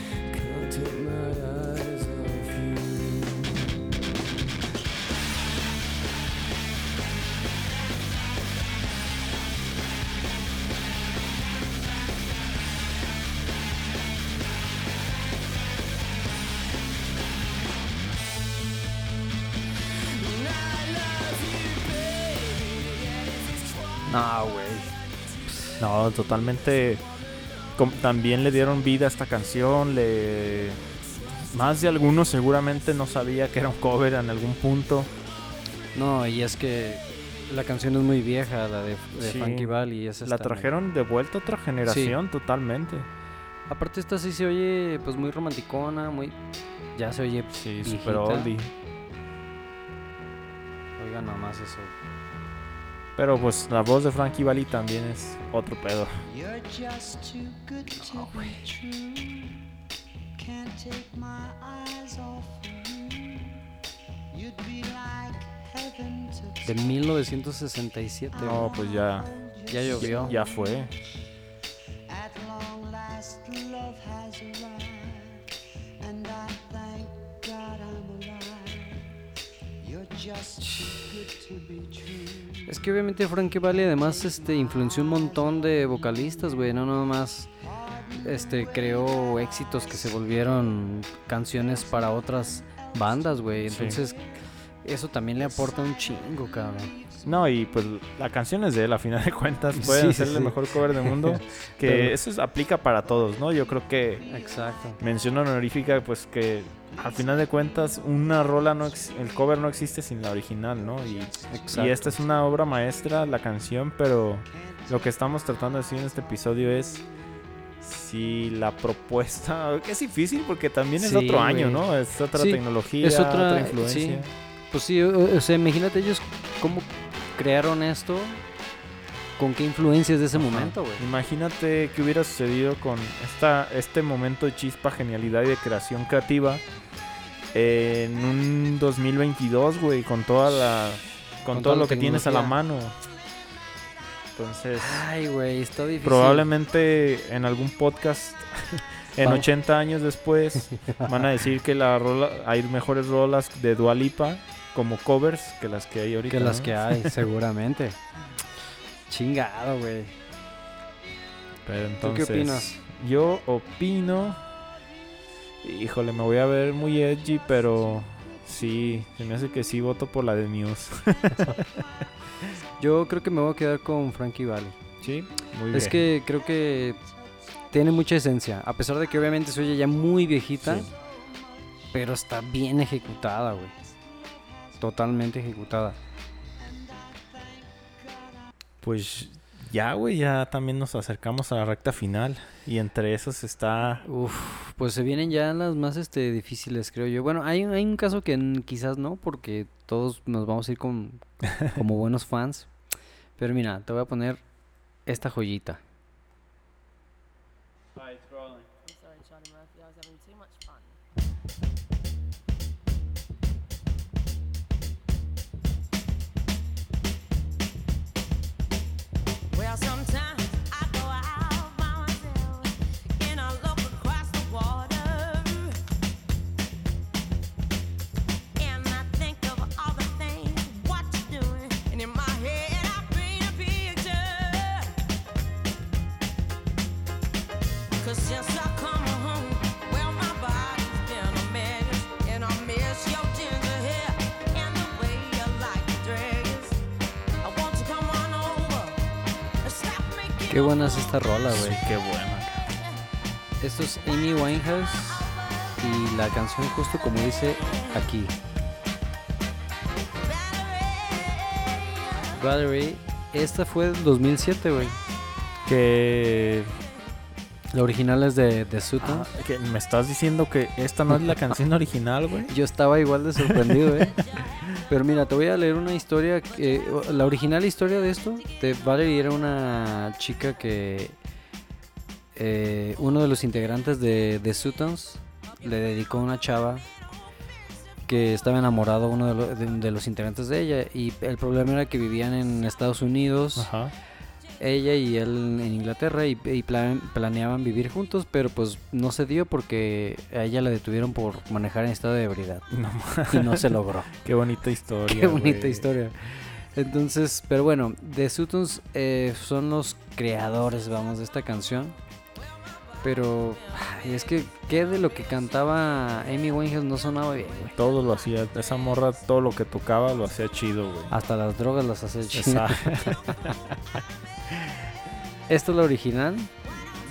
A: No,
B: totalmente. También le dieron vida a esta canción. Le. Más de algunos seguramente no sabía que era un cover en algún punto.
A: No, y es que la canción es muy vieja, la de, de
B: Sí.
A: Frankie Valli. y esa
B: La trajeron de vuelta a otra generación totalmente.
A: Aparte esta sí se oye pues muy romanticona, muy... Ya se oye...
B: Sí, super oldie.
A: Oiga nomás eso.
B: Pero pues la voz de Frankie Valli también es otro pedo.
F: You're just too good to be true. Can't take my eyes off you. You'd be like heaven to
A: De 1967.
B: No, pues ya.
A: Ya llovió.
B: Ya fue.
A: Es que obviamente Frankie Valli además este, influenció un montón de vocalistas, güey. No nomás este, creó éxitos que se volvieron canciones para otras bandas, güey.
B: Sí.
A: Entonces eso también le aporta un chingo, cabrón.
B: No, y pues la canción es de él, a final de cuentas.
A: Sí, sí,
B: ser el
A: sí.
B: mejor cover del mundo. que
A: Pero-
B: eso es- aplica para todos, ¿no? Yo creo que
A: Exacto.
B: mención honorífica, pues que al final de cuentas una rola no ex- el cover no existe sin la original, ¿no? Y, y esta es una obra maestra, la canción, pero lo que estamos tratando de decir en este episodio es si la propuesta, que es difícil porque también es
A: Sí,
B: otro año. ¿no? Es otra
A: Sí,
B: tecnología,
A: es otra-
B: otra influencia.
A: Pues sí, o, sea, imagínate ellos cómo crearon esto, con qué influencias de ese momento, güey.
B: Imagínate qué hubiera sucedido con esta, este momento de chispa, genialidad y de creación creativa en un 2022, güey, con toda la con,
A: Con
B: todo lo que tienes a la mano. Entonces,
G: Ay, güey, está difícil.
B: probablemente en algún podcast en
A: Vamos.
B: 80 años después van a decir que la rola, hay mejores rolas de Dualipa como covers que las que hay ahorita.
A: Que las
B: ¿no?
A: que hay, seguramente. Chingado, güey.
B: Pero
A: ¿Tú
B: entonces,
A: qué opinas?
B: Yo opino. Híjole, me voy a ver muy edgy, pero sí, se me hace que sí voto por la de Muse.
A: Yo creo que me voy a quedar con Frankie Valley.
B: sí, muy
A: Es
B: bien.
A: que creo que tiene mucha esencia. A pesar de que obviamente se oye ya muy viejita,
B: Sí.
A: pero está bien ejecutada, güey. Totalmente ejecutada.
B: Pues ya, güey, ya también nos acercamos a la recta final. Y entre esos está.
A: Uf, pues se vienen ya las más este difíciles, creo yo. Bueno, hay, hay un caso que quizás no, porque todos nos vamos a ir con, como buenos fans. Pero mira, te voy a poner esta joyita. Qué buena es esta rola, güey.
B: Qué buena.
A: Esto es Amy Winehouse y la canción justo como dice aquí. Valerie, esta fue del 2007, güey.
B: Que,
A: La original es de, de Sutton.
B: ah, que me estás diciendo que esta no es la canción original, güey.
A: Yo estaba igual de sorprendido, ¿eh? Pero mira, te voy a leer una historia. Que, la original historia de esto, de Valerie, era una chica que eh, uno de los integrantes de, de Sutons le dedicó a una chava que estaba enamorado uno de, lo- de- de los integrantes de ella. Y el problema era que vivían en Estados Unidos
B: Ajá.
A: Ella y él en Inglaterra y, y plan- planeaban vivir juntos, pero pues no se dio porque a ella la detuvieron por manejar en estado de ebriedad
B: No,
A: y no se logró.
B: qué bonita historia.
A: Qué bonita historia. Entonces, pero bueno, The Sutons eh, son los creadores, vamos, de esta canción. Pero es que, ¿qué de lo que cantaba Amy Winehouse no sonaba bien, güey?
B: Todo lo hacía, esa morra, todo lo que tocaba lo hacía chido, güey.
A: Hasta las drogas las hace chido.
B: Esa-
A: Esta es la original.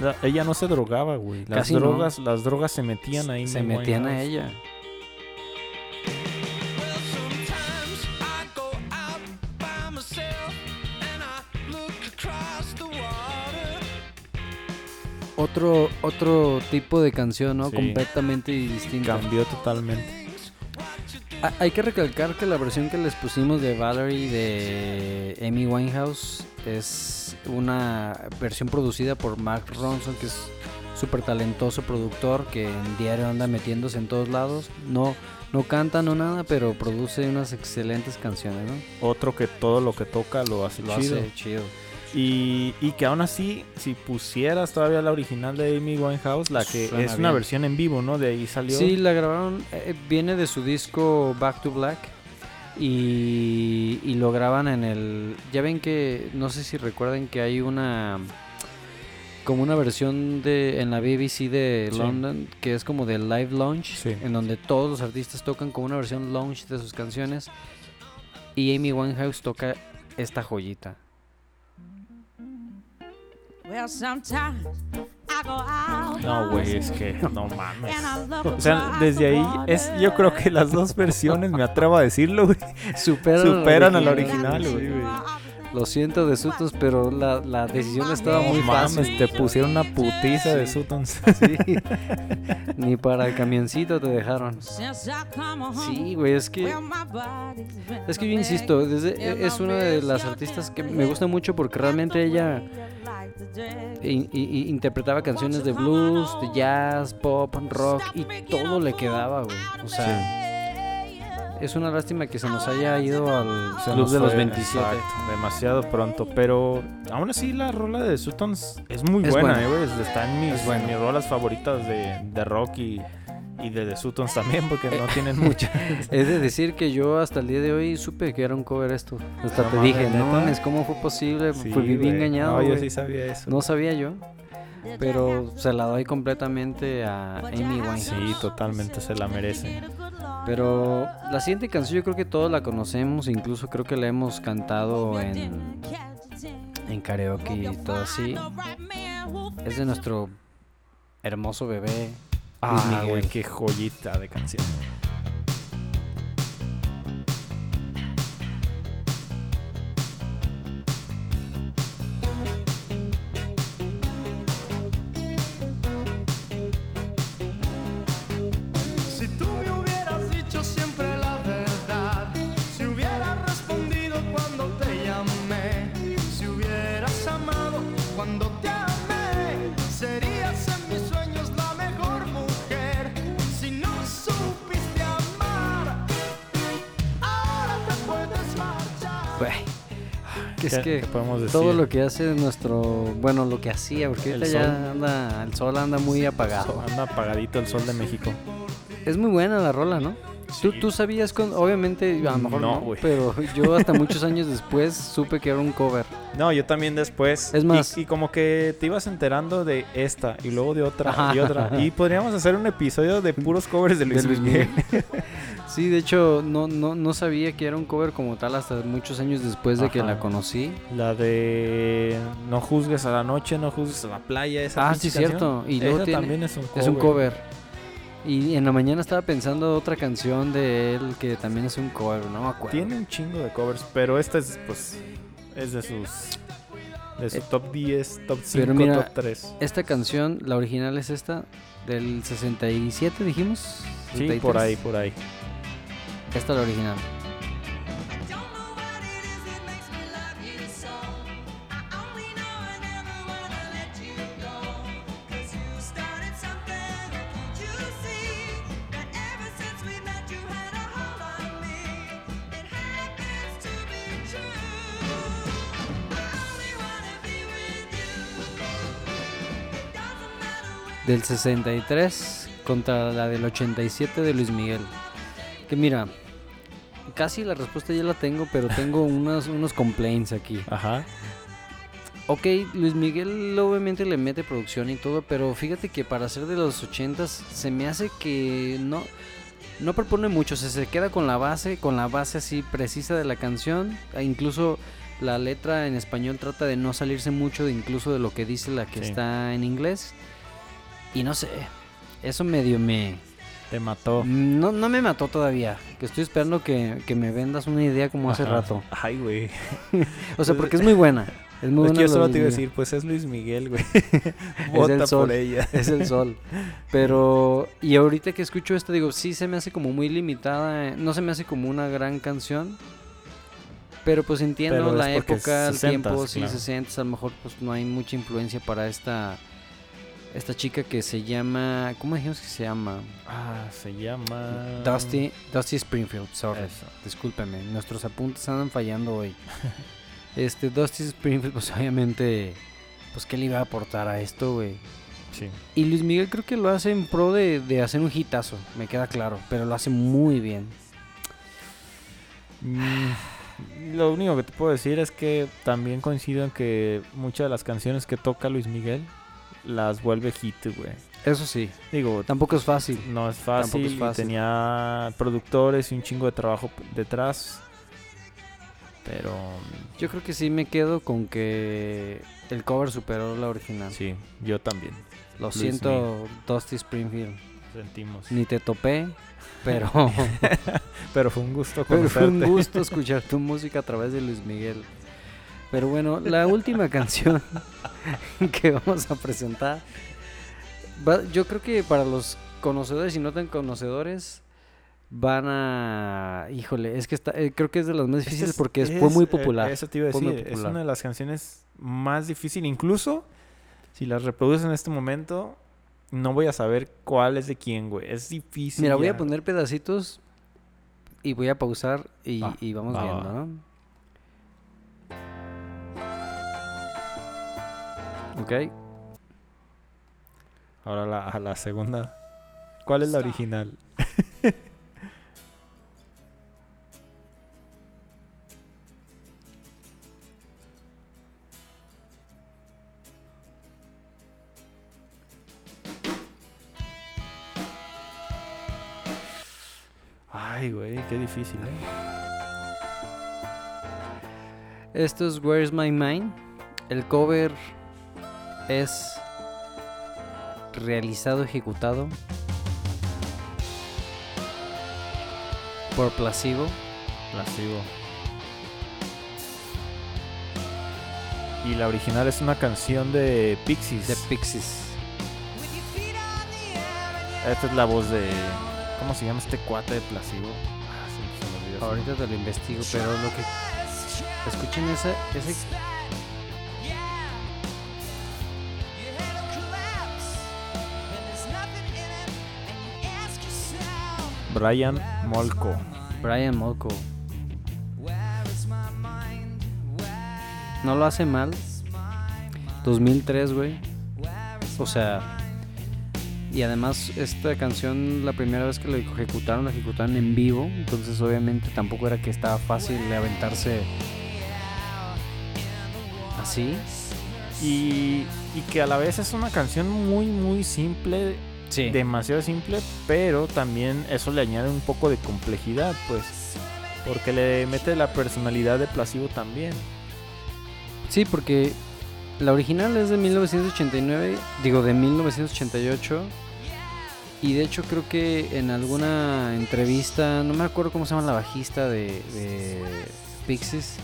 B: la- ella no se drogaba, güey. Las
A: Casi no.
B: drogas, las drogas se metían ahí.
A: Se metían a ella. Otro, otro tipo de canción, ¿no?
B: Sí.
A: Completamente distinta.
B: Cambió totalmente.
A: Ah, Hay que recalcar que la versión que les pusimos de Valerie de Amy Winehouse es una versión producida por Mark Ronson, que es súper talentoso productor que en diario anda metiéndose en todos lados. No, no canta, no nada, pero produce unas excelentes canciones, ¿no?
B: Otro que todo lo que toca lo hace
A: Lo
B: chido.
A: hace chido.
B: Y, y que aún así, si pusieras todavía la original de Amy Winehouse, la que
A: Suena
B: es una versión en vivo, ¿no? De ahí salió.
A: Sí, la grabaron, eh, viene de su disco Back to Black y, y lo graban en el... Ya ven que, no sé si recuerdan que hay una... Como una versión de en la BBC de
B: Sí.
A: London que es como de live launch,
B: Sí.
A: en donde todos los artistas tocan como una versión launch de sus canciones y Amy Winehouse toca esta joyita.
H: Well, sometimes.
B: No, güey, es que no mames. O sea, desde ahí es, yo creo que las dos versiones, me atrevo a decirlo, güey,
A: Superan,
B: superan a la
A: original.
B: güey.
A: Lo siento de Sutos, pero la, la decisión estaba muy
B: No
A: fácil.
B: mames, te pusieron una putiza de Sutons.
A: Sí. Ni para el camioncito te dejaron. Sí, güey, es que es que yo insisto, desde- es una de las artistas que me gusta mucho porque realmente ella i- interpretaba canciones de blues, de jazz, pop, rock y todo le quedaba, güey. O sea, es una lástima que se nos haya ido al
B: Se
A: club de los
B: fue,
A: 27.
B: exacto, demasiado pronto. Pero aún así la rola de Sutons es muy
A: Es
B: buena, eh, güey. Está en mis,
A: Es buena.
B: mis rolas favoritas de, de rock y, y de The Sutons también, porque no tienen mucha.
A: Es de decir que yo hasta el día de hoy supe que era un cover esto. Hasta
B: No
A: te dije, no
B: ¿neta?
A: mames, ¿cómo fue posible?
B: Sí,
A: Fui viví engañado.
B: No, yo sí sabía eso.
A: No sabía yo. Pero se la doy completamente a Amy Winehouse.
B: Sí, totalmente se la merece.
A: Pero la siguiente canción yo creo que todos la conocemos, incluso creo que la hemos cantado en, en karaoke y todo así. Es de nuestro hermoso bebé.
B: Ah, güey, qué joyita de canción.
A: Que es
B: ¿Qué-
A: que
B: qué podemos decir?
A: todo lo que hace nuestro, bueno, lo que hacía, porque
B: El
A: ahorita ya anda, el sol anda muy apagado.
B: Anda apagadito el sol de México.
A: Es muy buena la rola, ¿no? ¿Tú,
B: Sí.
A: tú sabías, con, obviamente, a lo mejor
B: No,
A: no, pero yo hasta muchos años después supe que era un cover.
B: No, yo también después.
A: Es
B: Y-
A: más-
B: Y, como que te ibas enterando de esta y luego de otra
A: Ajá.
B: y otra. Y podríamos hacer un episodio de puros covers de Luis,
A: de Luis
B: Miguel.
A: Miguel. sí, de hecho, no, no, no sabía que era un cover como tal hasta muchos años después de que la conocí.
B: La de No juzgues a la noche, no juzgues a la playa. Esa
A: Ah, sí, cierto. Y luego tiene-
B: también es un cover.
A: Es un cover. Y en la mañana estaba pensando otra canción de él que también es un cover, no me acuerdo.
B: Tiene un chingo de covers, pero esta es, pues, es de sus... De su
A: Eh,
B: top 10, top 5,
A: pero mira,
B: top 3.
A: Esta canción, la original es esta, del 67 dijimos.
B: Sí,
A: 63.
B: por ahí, por ahí.
A: Esta es la original. Del 63 contra la del 87 de Luis Miguel. Que mira, casi la respuesta ya la tengo, pero tengo unos, unos complaints aquí.
B: Ajá.
A: Ok, Luis Miguel obviamente le mete producción y todo, pero fíjate que para ser de los 80s se me hace que no no propone mucho, se, se queda con la base, con la base así precisa de la canción, e incluso la letra en español trata de no salirse mucho de incluso de lo que dice la que
B: Sí.
A: está en inglés. Y no sé, eso medio me
B: Te mató.
A: no, no me mató todavía, que estoy esperando que, que me vendas una idea como hace rato.
B: Ay, güey.
A: O sea, porque es muy buena. Es muy
B: Es
A: buena
B: que yo solo te iba a decir, pues es Luis Miguel, güey. Vota
A: el sol.
B: por ella.
A: Es el sol. Pero, y ahorita que escucho esto, digo, sí se me hace como muy limitada. eh, No se me hace como una gran canción. Pero pues entiendo
B: Pero
A: la época, el
B: 60s,
A: tiempo, sí,
B: claro.
A: 60 a lo mejor pues no hay mucha influencia para esta esta chica que se llama, ¿cómo dijimos que se llama?
B: Ah, se llama...
A: Dusty, Dusty Springfield, sorry.
B: Eso.
A: Discúlpeme, nuestros apuntes andan fallando hoy. este Dusty Springfield pues obviamente pues qué le iba a aportar a esto, güey.
B: Sí.
A: Y Luis Miguel creo que lo hace en pro de, de hacer un hitazo, me queda claro, pero lo hace muy bien.
B: Mm, lo único que te puedo decir es que también coincido en que muchas de las canciones que toca Luis Miguel las vuelve hit, güey.
A: Eso sí,
B: Digo,
A: tampoco es fácil.
B: no es fácil,
A: Tampoco es
B: y
A: fácil.
B: tenía productores y un chingo de trabajo detrás. Pero
A: Yo creo que sí me quedo con que el cover superó la original.
B: sí, yo también.
A: Lo
B: Luis
A: siento, Dusty Springfield.
B: Sentimos.
A: Ni te topé, pero,
B: Pero fue un gusto
A: pero fue un
B: conocerte.
A: gusto escuchar tu música a través de Luis Miguel. Pero bueno, la última canción que vamos a presentar, va- yo creo que para los conocedores y no tan conocedores, van a... Híjole, es que está, eh, creo que es de las más difíciles
B: es-
A: porque es, fue muy
B: eh,
A: popular.
B: eso te iba a decir, es una de las canciones más difíciles. Incluso si las reproduces en este momento, no voy a saber cuál es de quién, güey. Es difícil.
A: Mira, voy a poner pedacitos y voy a pausar y,
B: Va,
A: y vamos
B: va,
A: viendo. ¿no? Ok.
B: Ahora la, a la segunda. ¿Cuál es la original? Ay, güey, qué difícil, ¿eh?
A: Esto es Where's My Mind. El cover es realizado, ejecutado por Placebo.
B: Placebo. Y la original es una canción de Pixies.
A: de Pixies.
B: Esta es la voz de. ¿Cómo se llama este cuate de Placebo? Ah, se, se me olvidó
A: Ahorita te lo investigo, pero lo que escuchen ese
B: Brian Molko.
A: Brian Molko. No lo hace mal. 2003, güey. O sea, y además esta canción la primera vez que la ejecutaron, la ejecutaron en vivo, entonces obviamente tampoco era que estaba fácil de aventarse así.
B: Y, y que a la vez es una canción muy, muy simple.
A: Sí.
B: Demasiado simple, pero también eso le añade un poco de complejidad, pues. Porque le mete la personalidad de Placebo también.
A: Sí, porque la original es de 1989, digo de 1988. Y de hecho creo que en alguna entrevista, no me acuerdo cómo se llama la bajista de, de Pixies,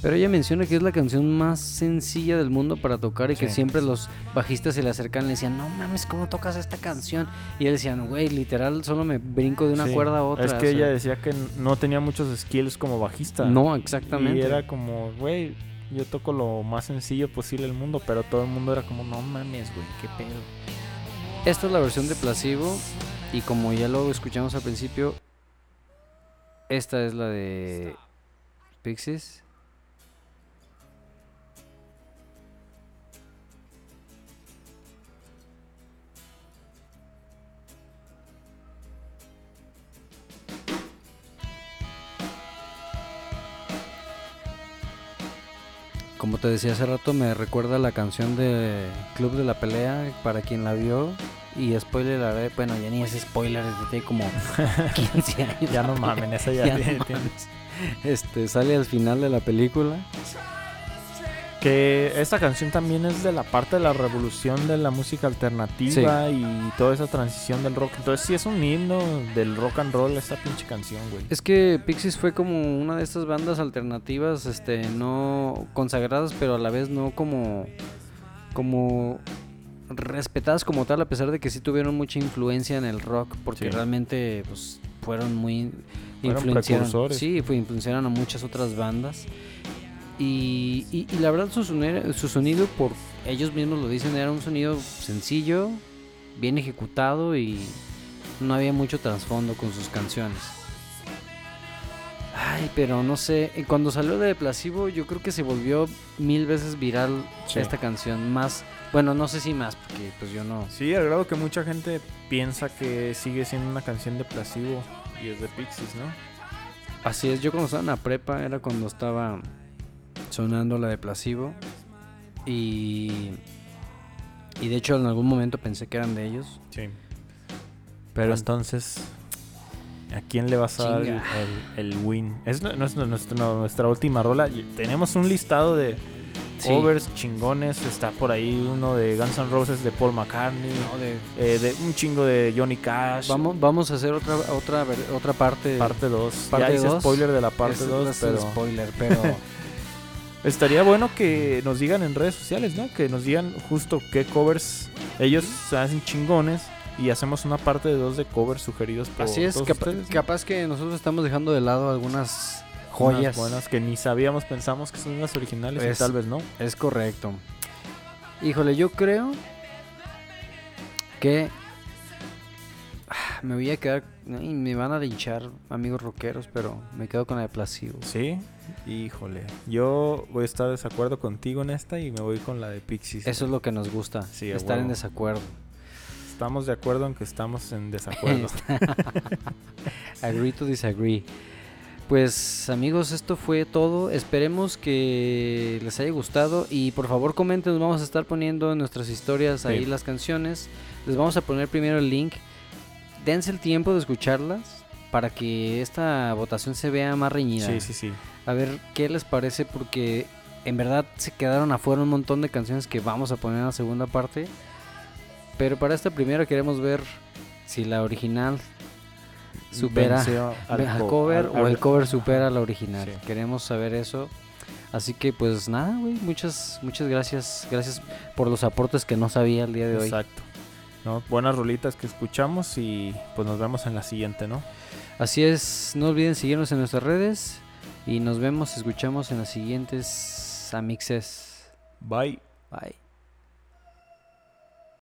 A: pero ella menciona que es la canción más sencilla del mundo para tocar y que siempre los bajistas se le acercan y le decían, no mames, ¿cómo tocas esta canción? Y él decían, güey, literal, solo me brinco de una
B: Sí.
A: cuerda a otra.
B: Es
A: o
B: que
A: sea,
B: ella decía que no tenía muchos skills como bajista.
A: No, exactamente.
B: Y era como, güey, yo toco lo más sencillo posible del mundo, pero todo el mundo era como, no mames, güey, qué pedo.
A: Esta es la versión de Placebo y como ya lo escuchamos al principio, esta es la de Pixies. Como te decía hace rato, me recuerda a la canción de Club de la Pelea, para quien la vio. Y spoiler, alert, bueno, ya ni es spoiler, tiene como 15 años.
B: Ya no mamen, esa ya,
A: Ya no
B: tiene-
A: mames. Este, sale al final de la película.
B: Que esta canción también es de la parte de la revolución de la música alternativa y toda esa transición del rock. Entonces sí es un himno del rock and roll esta pinche canción, güey.
A: Es que Pixies fue como una de estas bandas alternativas, este, no consagradas, pero a la vez no como, como respetadas como tal, a pesar de que sí tuvieron mucha influencia en el rock, porque
B: Sí.
A: realmente pues, fueron muy
B: Fueron
A: influenciaron,
B: precursores.
A: sí, fue, influenciaron a muchas otras bandas. Y, y- y la verdad su sonido, su sonido, por ellos mismos lo dicen, era un sonido sencillo, bien ejecutado y no había mucho trasfondo con sus canciones. Ay, pero no sé, eh, cuando salió de Placebo yo creo que se volvió mil veces viral
B: Sí.
A: esta canción, más, bueno, no sé si más, porque pues yo no...
B: Sí, al grado que mucha gente piensa que sigue siendo una canción de Placebo y es de Pixies, ¿no?
A: Así es, yo cuando estaba en la prepa era cuando estaba sonando la de Placebo y... Y de hecho en algún momento pensé que eran de ellos.
B: Sí. Pero entonces, ¿a quién le vas a dar el,
A: Chinga.
B: el- el win? Es nu- nuestra, nuestra, nuestra última rola. Tenemos un listado de
A: Sí.
B: covers chingones. Está por ahí uno de Guns N' Roses de Paul McCartney.
A: No, de-
B: eh, de un chingo de Johnny Cash.
A: Vamos, vamos a hacer otra otra otra parte.
B: Parte 2.
A: Parte
B: Ya hice spoiler de la parte
A: Ese
B: 2,
A: es el
B: pero
A: spoiler, pero
B: estaría bueno que nos digan en redes sociales, ¿no? Que nos digan justo qué covers ellos hacen chingones y hacemos una parte de dos de covers sugeridos por
A: así es,
B: todos
A: capa-
B: ustedes, ¿no?
A: capaz que nosotros estamos dejando de lado algunas
B: Unas
A: joyas.
B: buenas que ni sabíamos, pensamos que son las originales
A: Es-
B: y tal vez no.
A: Es correcto. Híjole, yo creo que ah, me voy a quedar, ay, me van a linchar amigos rockeros, pero me quedo con la de Placebo.
B: Sí, híjole. Yo voy a estar de desacuerdo contigo en esta y me voy con la de Pixies.
A: Eso es lo que nos gusta,
B: Sí,
A: estar en desacuerdo.
B: Estamos de acuerdo en que estamos en desacuerdo.
A: Agree to disagree. Pues amigos, esto fue todo. Esperemos que les haya gustado y por favor comenten, nos vamos a estar poniendo en nuestras historias ahí
B: Sí.
A: las canciones. Les vamos a poner primero el link. Dense el tiempo de escucharlas para que esta votación se vea más reñida.
B: sí, sí, sí.
A: A ver qué les parece porque en verdad se quedaron afuera un montón de canciones que vamos a poner en la segunda parte. Pero para esta primera queremos ver si la original supera al,
B: co-
A: cover
B: al-
A: o el cover supera a la original.
B: Sí.
A: Queremos saber eso. Así que pues nada, güey, muchas muchas gracias, gracias por los aportes que no sabía el día de hoy.
B: Exacto. ¿No? Buenas rolitas que escuchamos y pues nos vemos en la siguiente, ¿no?
A: Así es, no olviden seguirnos en nuestras redes y nos vemos, escuchamos en las siguientes amixes.
B: Bye.
A: Bye.